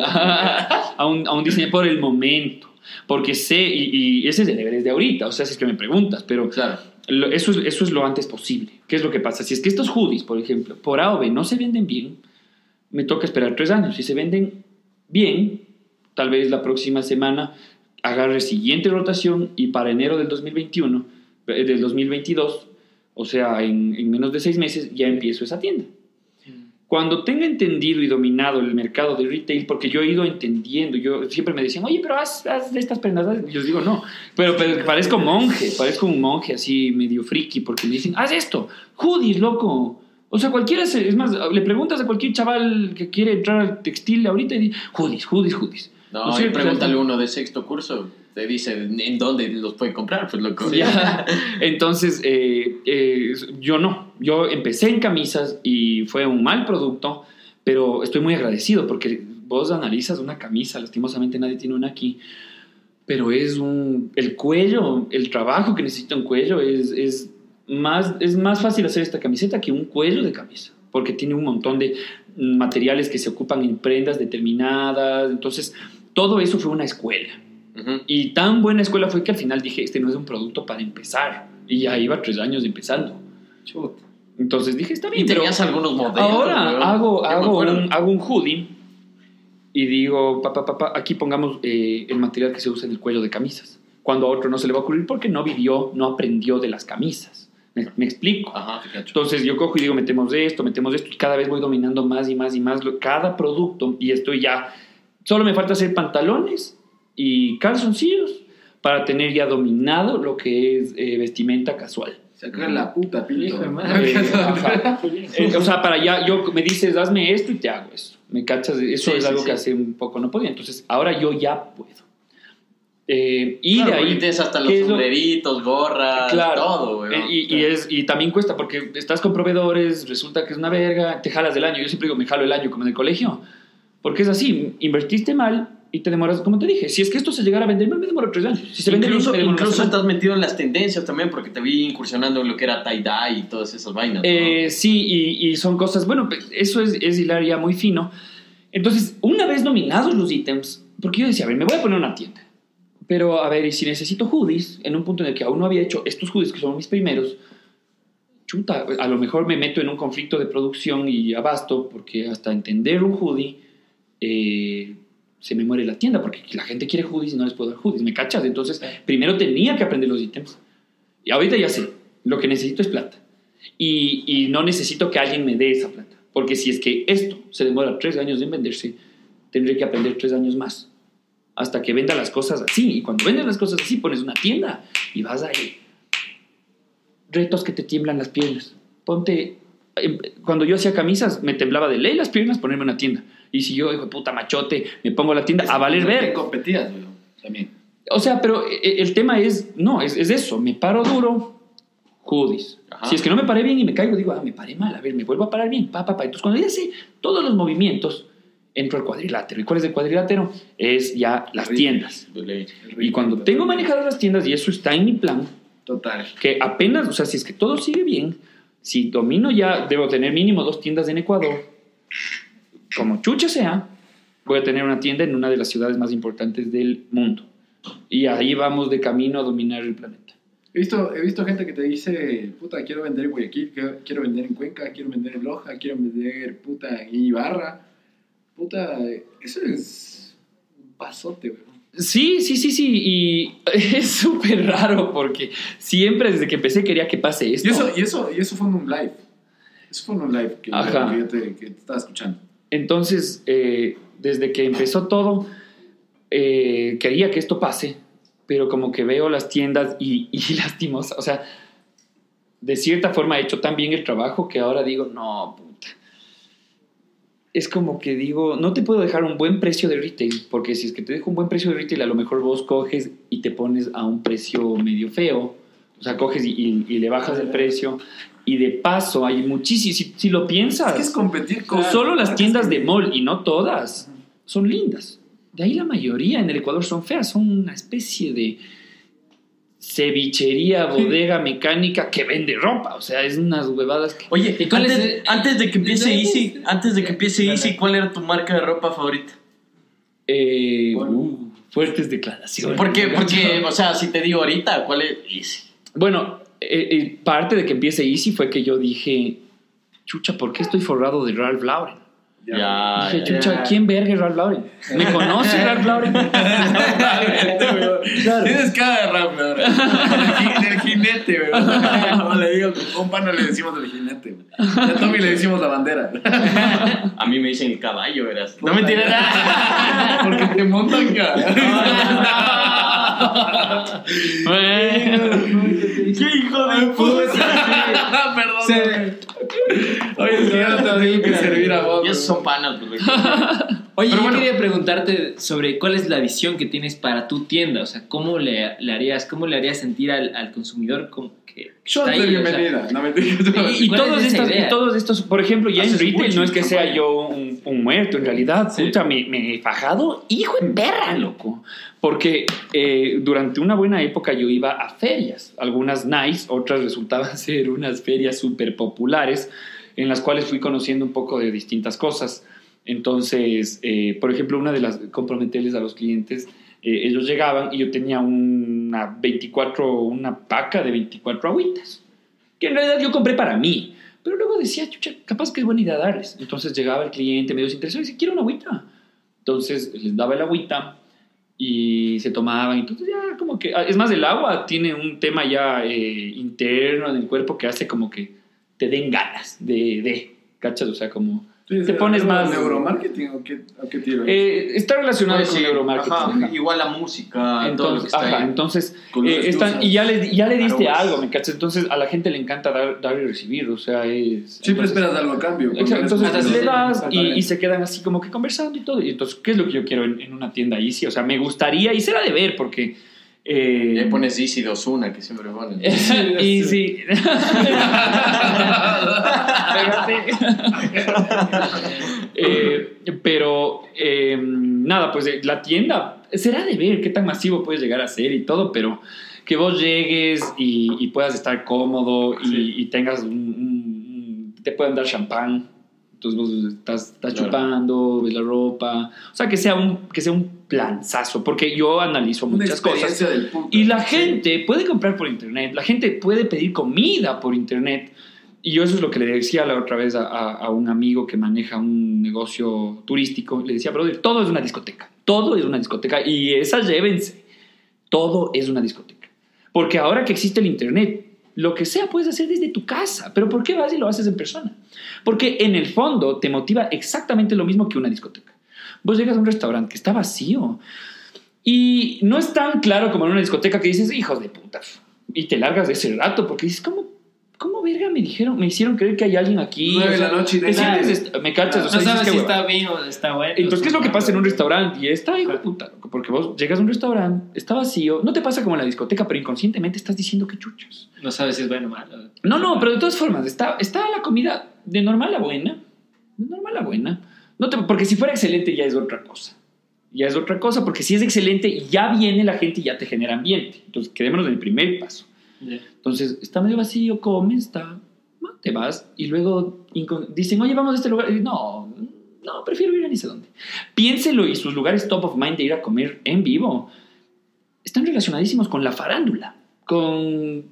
a un- a un diseñador por el momento. Porque sé, y, y ese es el deber de ahorita, o sea, si es que me preguntas, pero Claro. lo- eso, es, eso es lo antes posible. ¿Qué es lo que pasa? Si es que estos hoodies, por ejemplo, por A o B no se venden bien, me toca esperar tres años. Si se venden bien, tal vez la próxima semana agarre siguiente rotación y para enero del 2021, eh, del 2022, o sea, en, en menos de seis meses, ya empiezo esa tienda. Cuando tenga entendido y dominado el mercado de retail, porque yo he ido entendiendo, yo siempre me decían, oye, pero haz, haz de estas prendas. haz". Y yo digo, no, pero, pero parezco monje, parezco un monje así medio friki, porque me dicen, haz esto, hoodies, loco. O sea, cualquiera, se- es más, le preguntas a cualquier chaval que quiere entrar al textil ahorita y dice, hoodies, hoodies, hoodies. No, ¿No es y pregúntale uno de sexto curso, te dice en dónde los puede comprar, pues loco. Ya. Entonces, eh, eh, yo no. Yo empecé en camisas y fue un mal producto, pero estoy muy agradecido porque vos analizas una camisa, lastimosamente nadie tiene una aquí, pero es un. El cuello, el trabajo que necesita un cuello es, es, más, es más fácil hacer esta camiseta que un cuello de camisa, porque tiene un montón de materiales que se ocupan en prendas determinadas. Entonces, todo eso fue una escuela. Ujú. Y tan buena escuela fue que al final dije, este no es un producto para empezar. Y ya iba tres años empezando. Chuta. Entonces dije, está Y bien, pero tenías algunos modelos. ahora hago, hago, un, hago un hoodie y digo, papá, papá, aquí pongamos eh, el material que se usa en el cuello de camisas. Cuando a otro no se le va a ocurrir porque no vivió, no aprendió de las camisas. ¿Me, me explico? Ajá. Entonces yo cojo y digo, metemos esto, metemos esto, y cada vez voy dominando más y más y más cada producto y estoy ya, solo me falta hacer pantalones y calzoncillos para tener ya dominado lo que es eh, vestimenta casual. Sacar la puta madre. Eh. Eh, o sea, para ya, yo me dices, hazme esto y te hago eso. ¿Me cachas? Eso Sí, es sí, algo sí. que hace un poco no podía. Entonces, ahora yo ya puedo. Eh, y Claro, de ahí... tienes hasta los ¿qué es lo- sombreritos, gorras, Claro. todo, weón. Eh, Y, y es, y también cuesta porque estás con proveedores, resulta que es una verga, te jalas del año. Yo siempre digo, me jalo el año como en el colegio. Porque es así, invertiste mal y te demoras, como te dije, si es que esto se llegara a vender me demoro tres años. Si se vende incluso incluso estás metido en las tendencias también, porque te vi incursionando en lo que era tie-dye y todas esas vainas. ¿no? Eh, sí, y, y son cosas, bueno, pues, eso es, es hilar ya muy fino. Entonces, una vez dominados los ítems, porque yo decía, a ver, me voy a poner una tienda. Pero, a ver, y si necesito hoodies, en un punto en el que aún no había hecho estos hoodies, que son mis primeros, chuta, a lo mejor me meto en un conflicto de producción y abasto, porque hasta entender un hoodie, eh, se me muere la tienda, porque la gente quiere hoodies y no les puedo dar hoodies, ¿me cachas? Entonces, primero tenía que aprender los ítems. Y ahorita ya sé, lo que necesito es plata. Y, y no necesito que alguien me dé esa plata. Porque si es que esto se demora tres años en venderse, tendré que aprender tres años más. Hasta que venda las cosas así. Y cuando vendes las cosas así, pones una tienda y vas ahí. Retos que te tiemblan las piernas. Ponte. Em, Cuando yo hacía camisas, me temblaba de ley las piernas ponerme una tienda. Y si yo, hijo de puta machote, me pongo la tienda a valer ver. competías, weón. También. O sea, pero eh, el tema es, no, es, es eso, me paro duro, hoodies. Ajá. Si es que no me paré bien y me caigo, digo, ah, me paré mal, a ver, me vuelvo a parar bien, pa, pa, pa. Entonces, cuando ya sé todos los movimientos, entro al cuadrilátero. ¿Y cuál es el cuadrilátero? Es ya las tiendas. Y cuando tengo manejadas las tiendas, y eso está en mi plan, Total. que apenas, o sea, si es que todo sigue bien, si domino ya, debo tener mínimo dos tiendas en Ecuador, como chucha sea, voy a tener una tienda en una de las ciudades más importantes del mundo. Y ahí vamos de camino a dominar el planeta. He visto, he visto gente que te dice, puta, quiero vender en Guayaquil, quiero, vender en Cuenca, quiero vender en Loja, quiero vender, puta, en Ibarra. Puta, eso es un pasote, weón. Sí, sí, sí, sí. Y es súper raro porque siempre desde que empecé quería que pase esto. Y eso, y, eso, y eso fue en un live. Eso fue en un live que, Ajá. yo te, que te estaba escuchando. Entonces, eh, desde que empezó todo, eh, quería que esto pase, pero como que veo las tiendas y, y lastimosa, o sea, de cierta forma he hecho tan bien el trabajo que ahora digo, no, puta. Es como que digo, no te puedo dejar un buen precio de retail, porque si es que te dejo un buen precio de retail, a lo mejor vos coges y te pones a un precio medio feo, o sea, coges y, y- y le bajas el precio, y de paso hay muchísimo, si, si lo piensas, Es que es competir con... Solo las tiendas de mall, y no todas, son lindas. De ahí la mayoría en el Ecuador son feas, son una especie de cevichería, bodega mecánica que vende ropa. O sea, es unas huevadas que... Oye, ¿Y cuál antes, es el- antes de que empiece ¿Dónde Easy, es? antes de que empiece. Easy, ¿cuál era tu marca de ropa favorita? eh, Bueno. uh, fuertes declaraciones. Porque, porque, o sea, si te digo ahorita, ¿cuál es Easy? Bueno, eh, eh, parte de que empiece Easy fue que yo dije, chucha, ¿por qué estoy forrado de Ralph Lauren? Ya, dije, ya. chucha, ¿quién verga es Ralph Lauren? ¿Me conoce Ralph Lauren? Claro. Tienes cara de rap, weón. Del ji- Del jinete, weón. Como le digo, con un pana le decimos el jinete, a Tommy le decimos la bandera. A mí me dicen el caballo, verás. No me tiras nada. Porque te montan, cara. ¡Qué hijo de puta! Perdón. Oye, es que yo no te digo que servir a vos. Ya weón. son panas, pues. Oye, Pero yo bueno. quería preguntarte sobre cuál es la visión que tienes para tu tienda, o sea, cómo le, le harías, cómo le harías sentir al, al consumidor como que Shot está de ahí, o sea, bienvenida. No me digas. Y, y ¿Cuál es todos estos, y todos estos, por ejemplo, ya en retail no es que sea yo un, un muerto, en realidad, Sí. puta, me, me he fajado, hijo de perra, loco. Porque eh, durante una buena época yo iba a ferias, algunas nice, otras resultaban ser unas ferias súper populares, en las cuales fui conociendo un poco de distintas cosas. Entonces, eh, por ejemplo, una de las comprometerles a los clientes, eh, ellos llegaban y yo tenía una 24, una paca de 24 agüitas que en realidad yo compré para mí. Pero luego decía, chucha, capaz que es buena idea darles. Entonces llegaba el cliente medio desinteresado y decía, quiero una agüita. Entonces les daba el agüita y se tomaban. Entonces ya como que... Es más, el agua tiene un tema ya eh, interno del cuerpo que hace como que te den ganas de... de ¿Cachas? O sea, como... te pones más... ¿Neuromarketing o qué, o qué tiro? Eh, está relacionado Pues con sí, neuromarketing. ajá, Ajá. Igual la música, todo lo que Entonces, está ajá, ahí. entonces eh, están- y ya le, ya le diste Aromas. algo, ¿me cachas? Entonces a la gente le encanta dar, dar y recibir, o sea, es... Siempre entonces- esperas algo a cambio. Exacto, entonces le das y, se quedan así como que conversando y todo. Y entonces, ¿qué es lo que yo quiero en, en una tienda Easy? O sea, me gustaría, y será de ver, porque... eh, Le pones Easy 2-1, que siempre ponen. Easy. Eh, pero eh, nada, pues eh, la tienda será de ver qué tan masivo puedes llegar a ser y todo, pero que vos llegues y, y puedas estar cómodo y, Sí. y tengas un, un- un- te puedan dar champán. Entonces vos estás, estás Claro. chupando, ves la ropa. O sea, que sea un, que sea un planzazo, porque yo analizo Una muchas cosas. del puto. Y la gente puede comprar por internet, la gente puede pedir comida por internet. Y yo eso es lo que le decía la otra vez a, a- a un amigo que maneja un negocio turístico. Le decía, brother, todo es una discoteca. Todo es una discoteca. Y esa llévense. Todo es una discoteca. Porque ahora que existe el internet, lo que sea puedes hacer desde tu casa. Pero ¿por qué vas y lo haces en persona? Porque en el fondo te motiva exactamente lo mismo que una discoteca. Vos llegas a un restaurante que está vacío y no es tan claro como en una discoteca que dices, hijos de puta, y te largas de ese rato porque dices, ¿cómo, cómo verga me dijeron, me hicieron creer que hay alguien aquí? Nueve O de la noche de sientes me cachas, o No sea, dices, sabes "Qué si hueva". está bien o está bueno. Entonces, ¿qué es lo que pasa en un restaurante? Y está, hijo de puta, loco, porque vos llegas a un restaurante, está vacío, no te pasa como en la discoteca, pero inconscientemente estás diciendo que chuchas. No sabes si es bueno o malo. No, no, pero de todas formas, está, está la comida de normal a buena. De normal a buena. No te- porque si fuera excelente ya es otra cosa. Ya es otra cosa, porque si es excelente, ya viene la gente y ya te genera ambiente. Entonces, quedémonos en el primer paso. Entonces, está medio vacío, comes, está, no, te vas y luego dicen, oye, vamos a este lugar. Y, no, no, prefiero ir a ni sé dónde. Piénselo y sus lugares top of mind de ir a comer en vivo están relacionadísimos con la farándula, con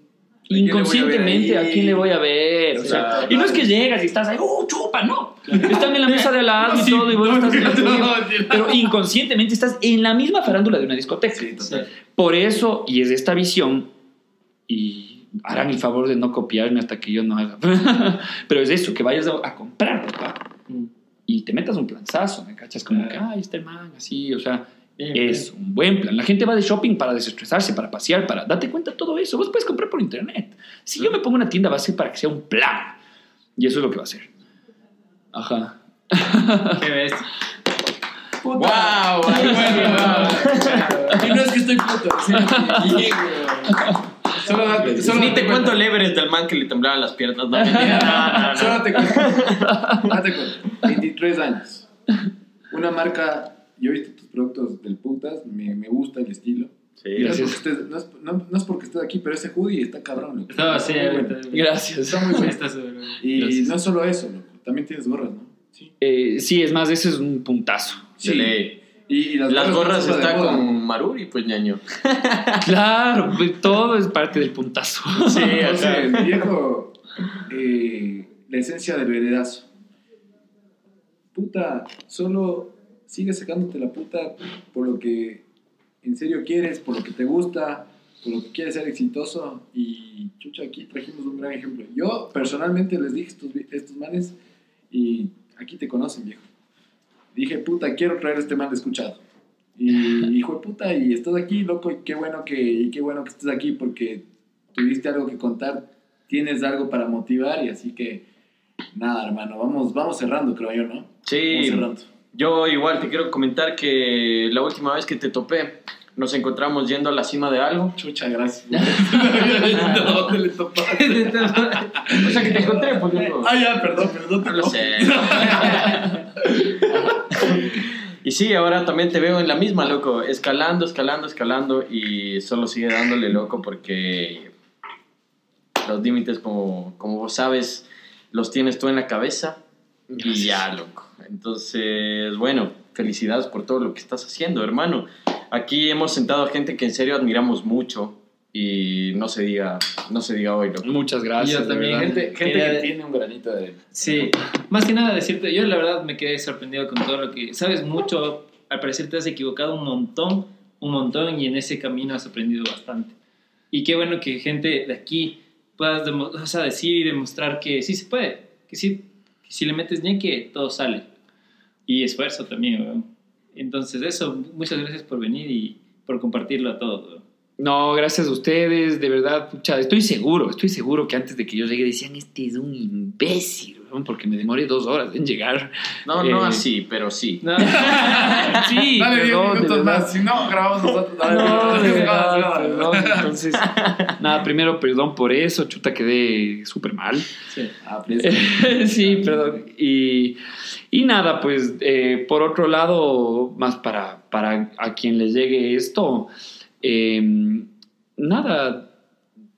inconscientemente a quién le voy a ver. O sea, Claro, y no es que llegas y estás ahí, ¡uh, chupa! No. Están en la mesa de al lado y todo, y vos estás en la tuya. Pero inconscientemente estás en la misma farándula de una discoteca. Sí. Por eso, y es esta visión, y harán el favor de no copiarme hasta que yo no haga. Pero es eso, que vayas a, a comprar ropa y te metas un planzazo, ¿me cachas? Como que, ay, este man, así, o sea, Bien, es un buen plan. La gente va de shopping para desestresarse, para pasear, para date cuenta de todo eso. Vos puedes comprar por internet. Si yo me pongo una tienda, va a ser para que sea un plan. Y eso es lo que va a ser. Ajá. ¿Qué ves? Puta. ¡Wow! Muy bueno. Y no es que estoy puto, sí. Solo date, solo Ni date te cuento el Everest del man que le temblaban las piernas. No, no, no, no. Solo date cuenta. Date cuenta. 23 años. Una marca. Yo he visto tus productos del putas. Me, me gusta el estilo. Sí, es gracias. estés, no, es, no, no es porque estés aquí, pero ese hoodie está cabrón. Loco. No, sí, Está bueno. Gracias. Está muy bueno. Y Gracias. no solo eso, loco. También tienes gorras, ¿no? Sí. Eh, sí, es más, ese es un puntazo. Ley. Y, y las, Las gorras están moda. con Maruri, pues ñaño. Claro, pues, todo es parte del puntazo. Sí, Entonces, viejo, eh, la esencia del veredazo. Puta, solo sigue sacándote la puta por lo que en serio quieres, por lo que te gusta, por lo que quieres ser exitoso. Y chucha, aquí trajimos un gran ejemplo. Yo personalmente les dije estos, estos manes y aquí te conocen, viejo. Dije, puta, quiero traer este de escuchado. Y hijo de puta, y estás aquí, loco, y qué bueno que, y qué bueno que estés aquí porque tuviste algo que contar, tienes algo para motivar y así que nada, hermano, vamos, vamos cerrando, creo yo, ¿no? Vamos Sí, cerrando. yo igual te quiero comentar que la última vez que te topé, nos encontramos yendo a la cima de algo. Chucha, gracias. ¿Dónde le topaste? O sea que te encontré, pues Ah, ya, perdón, perdón, No lo perdón. sé. y sí, ahora también te veo en la misma, loco, escalando, escalando, escalando y solo sigue dándole, loco, porque los límites, como, como vos sabes, los tienes tú en la cabeza y ya, loco. Entonces, bueno, felicidades por todo lo que estás haciendo, hermano. Aquí hemos sentado a gente que en serio admiramos mucho y no se diga, no se diga hoy, loco. Muchas gracias. Yo también. Gente, gente Quería- que tiene un granito de. Sí, más que nada decirte, yo la verdad me quedé sorprendido con todo lo que sabes mucho, al parecer te has equivocado un montón, un montón y en ese camino has aprendido bastante. Y qué bueno que gente de aquí puedas demo- o sea, decir y demostrar que sí se puede, que sí, que si le metes que todo sale. Y esfuerzo también, weón. Entonces eso, muchas gracias por venir y por compartirlo a todos. weón. No, gracias a ustedes, de verdad, pucha, estoy seguro, estoy seguro que antes de que yo llegue decían, este es un imbécil, porque me demoré dos horas en llegar. No, no Eh, así, pero sí. No, sí, Dale 10 perdón, minutos más, si no, grabamos nosotros. Dale, No, de verdad, perdón. Entonces, nada, primero, perdón por eso, chuta, quedé súper mal. sí. Ah, pues, sí, perdón. Y, y nada, pues eh, por otro lado, más para, para a quien le llegue esto, eh, nada,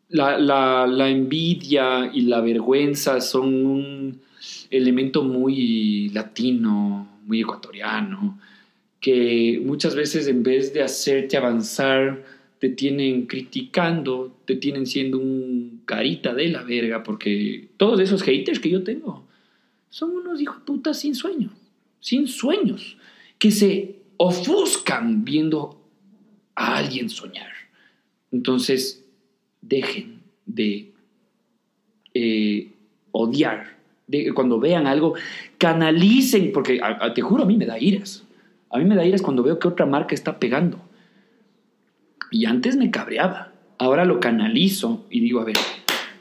la, envidia y la vergüenza son un elemento muy latino, muy ecuatoriano, que muchas veces en vez de hacerte avanzar, te tienen criticando, te tienen siendo un carita de la verga, porque todos esos haters que yo tengo son unos hijos de puta sin sueño, sin sueños, que se ofuscan viendo a alguien soñar. Entonces, dejen de eh, odiar, de, cuando vean algo, canalicen, porque te juro, a mí me da iras. A mí me da iras cuando veo que otra marca está pegando. Y antes me cabreaba. Ahora lo canalizo y digo, a ver,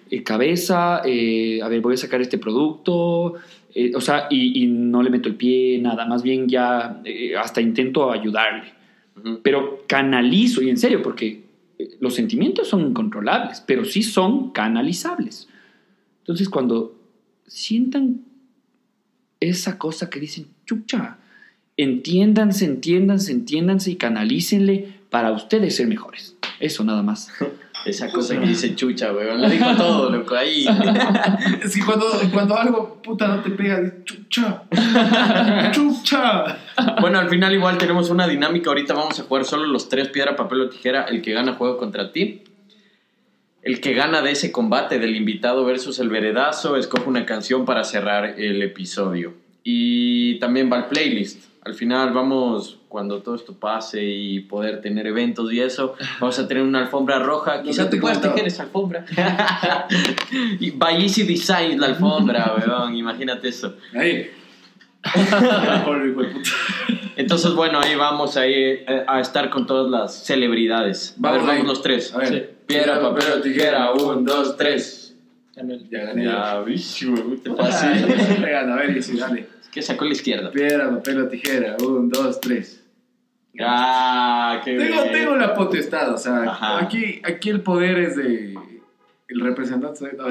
eh, cabeza, eh, a ver, voy a sacar este producto. o sea, y, no le meto el pie, nada. Más bien ya hasta intento ayudarle. Pero canalizo, y en serio, porque eh, los sentimientos son incontrolables, pero sí son canalizables. Entonces, cuando sientan esa cosa que dicen, chucha, entiéndanse, entiéndanse, entiéndanse y canalícenle para ustedes ser mejores. Eso nada más. Esa cosa que dice chucha, weón. La dijo todo, loco. Ahí. Es que cuando, cuando algo puta no te pega, dices, chucha, chucha. Bueno, al final igual tenemos una dinámica. Ahorita vamos a jugar solo los tres piedra, papel o tijera. El que gana juega contra ti. El que gana de ese combate del invitado versus el veredazo escoge una canción para cerrar el episodio. Y también va el playlist. Al final vamos, cuando todo esto pase y poder tener eventos y eso, vamos a tener una alfombra roja. Quizá te te puedas tejer esa alfombra. y by Easy Design la alfombra, weón. Imagínate eso. Ahí. Entonces, bueno, ahí vamos ahí, eh, a estar con todas las celebridades. a ver, vamos los tres. A ver. Sí. Piedra, papel o tijera. Un, dos, tres. Ya gané. Ya, bicho, te pasé. A ver, y si dale. Que sacó la izquierda. Piedra, papel o tijera. Un, dos, tres. Ah, qué Tengo, bien. tengo la potestad, o sea, Ajá. aquí, aquí el poder es de el representante. No,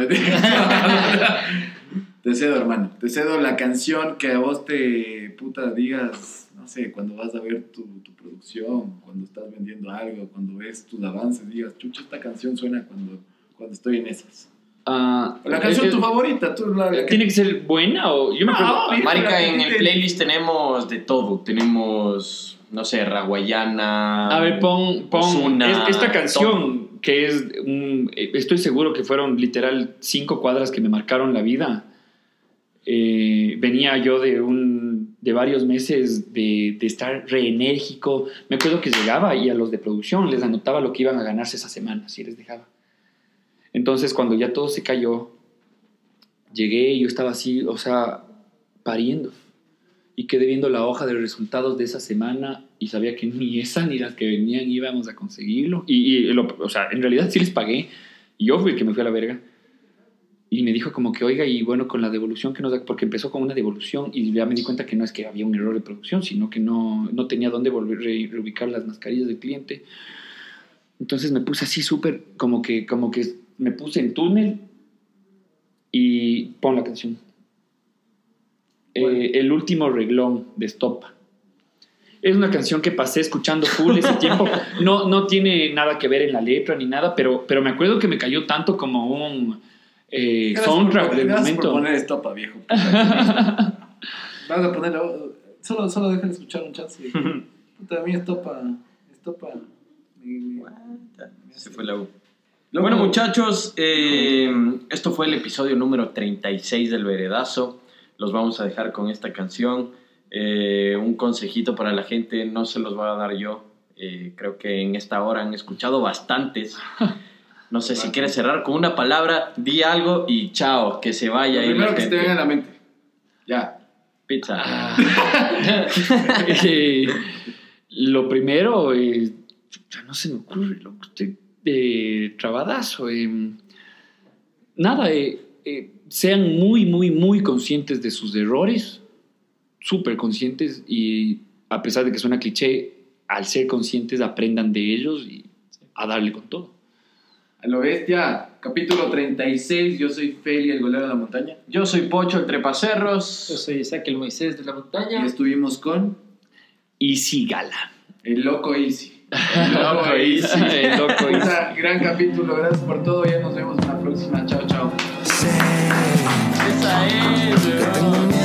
te cedo, hermano. Te cedo la canción que a vos te puta digas, no sé, cuando vas a ver tu, tu producción, cuando estás vendiendo algo, cuando ves tus avances, digas, chucha, esta canción suena cuando, cuando estoy en esas. Ah, La canción eh, tu favorita, tú la, la que- ¿Tiene que ser buena o...? Yo me No, acuerdo... obvio. Marica, en el playlist tenemos de todo. Tenemos, no sé, Raguayana. A ver, pon, pon es- esta canción que es un, eh, estoy seguro que fueron literal cinco cuadras que me marcaron la vida. Eh, venía yo de un de varios meses de, de estar reenérgico. Me acuerdo que llegaba y a los de producción les anotaba lo que iban a ganarse esa semana, si les dejaba. Entonces, cuando ya todo se cayó, llegué y yo estaba así, o sea, pariendo y quedé viendo la hoja de resultados de esa semana y sabía que ni esa ni las que venían íbamos a conseguirlo. Y, y lo- o sea, en realidad sí les pagué. Yo fui el que me fui a la verga. Y me dijo como que, oiga, y bueno, con la devolución que nos da, porque empezó con una devolución y ya me di cuenta que no es que había un error de producción, sino que no, no tenía dónde volver a reubicar las mascarillas del cliente. Entonces me puse así súper, como que, como que me puse en túnel y pon la canción. Eh, el último reglón de Estopa. Es una canción que pasé escuchando full ese tiempo. No, no tiene nada que ver en la letra ni nada, pero, pero me acuerdo que me cayó tanto como un eh, soundtrack del gracias por momento. poner estopa, viejo. Vas a ponerlo. Solo, solo dejen escuchar un chance. Puta, a mí estopa. Estopa. Se fue la U. Loco. Bueno, muchachos, eh, esto fue el episodio número 36 del Veredazo. Los vamos a dejar con esta canción. Eh, un consejito para la gente, no se los voy a dar yo. Eh, creo que en esta hora han escuchado bastantes. No sé si quieres cerrar con una palabra, di algo y chao, que se vaya Lo ahí la primero que se te venga a la mente. Ya. Pizza. Ah. Eh, lo primero, eh, ya no se me ocurre, loco, estoy eh, trabadazo. eh. nada, eh, eh, sean muy, muy, muy conscientes de sus errores, súper conscientes y a pesar de que suena cliché, al ser conscientes aprendan de ellos y a darle con todo. A lo bestia. Capítulo 36. Yo soy Feli, el golero de la montaña. Yo soy Pocho, el Trepacerros. Yo soy Isaac, el Moisés de la Y montaña. estuvimos con Y sígala. el Loco Easy. Loco ahí, sí. Loco gran capítulo, gracias por todo. Ya nos vemos en la próxima. Chao, chao. Esa es, bro.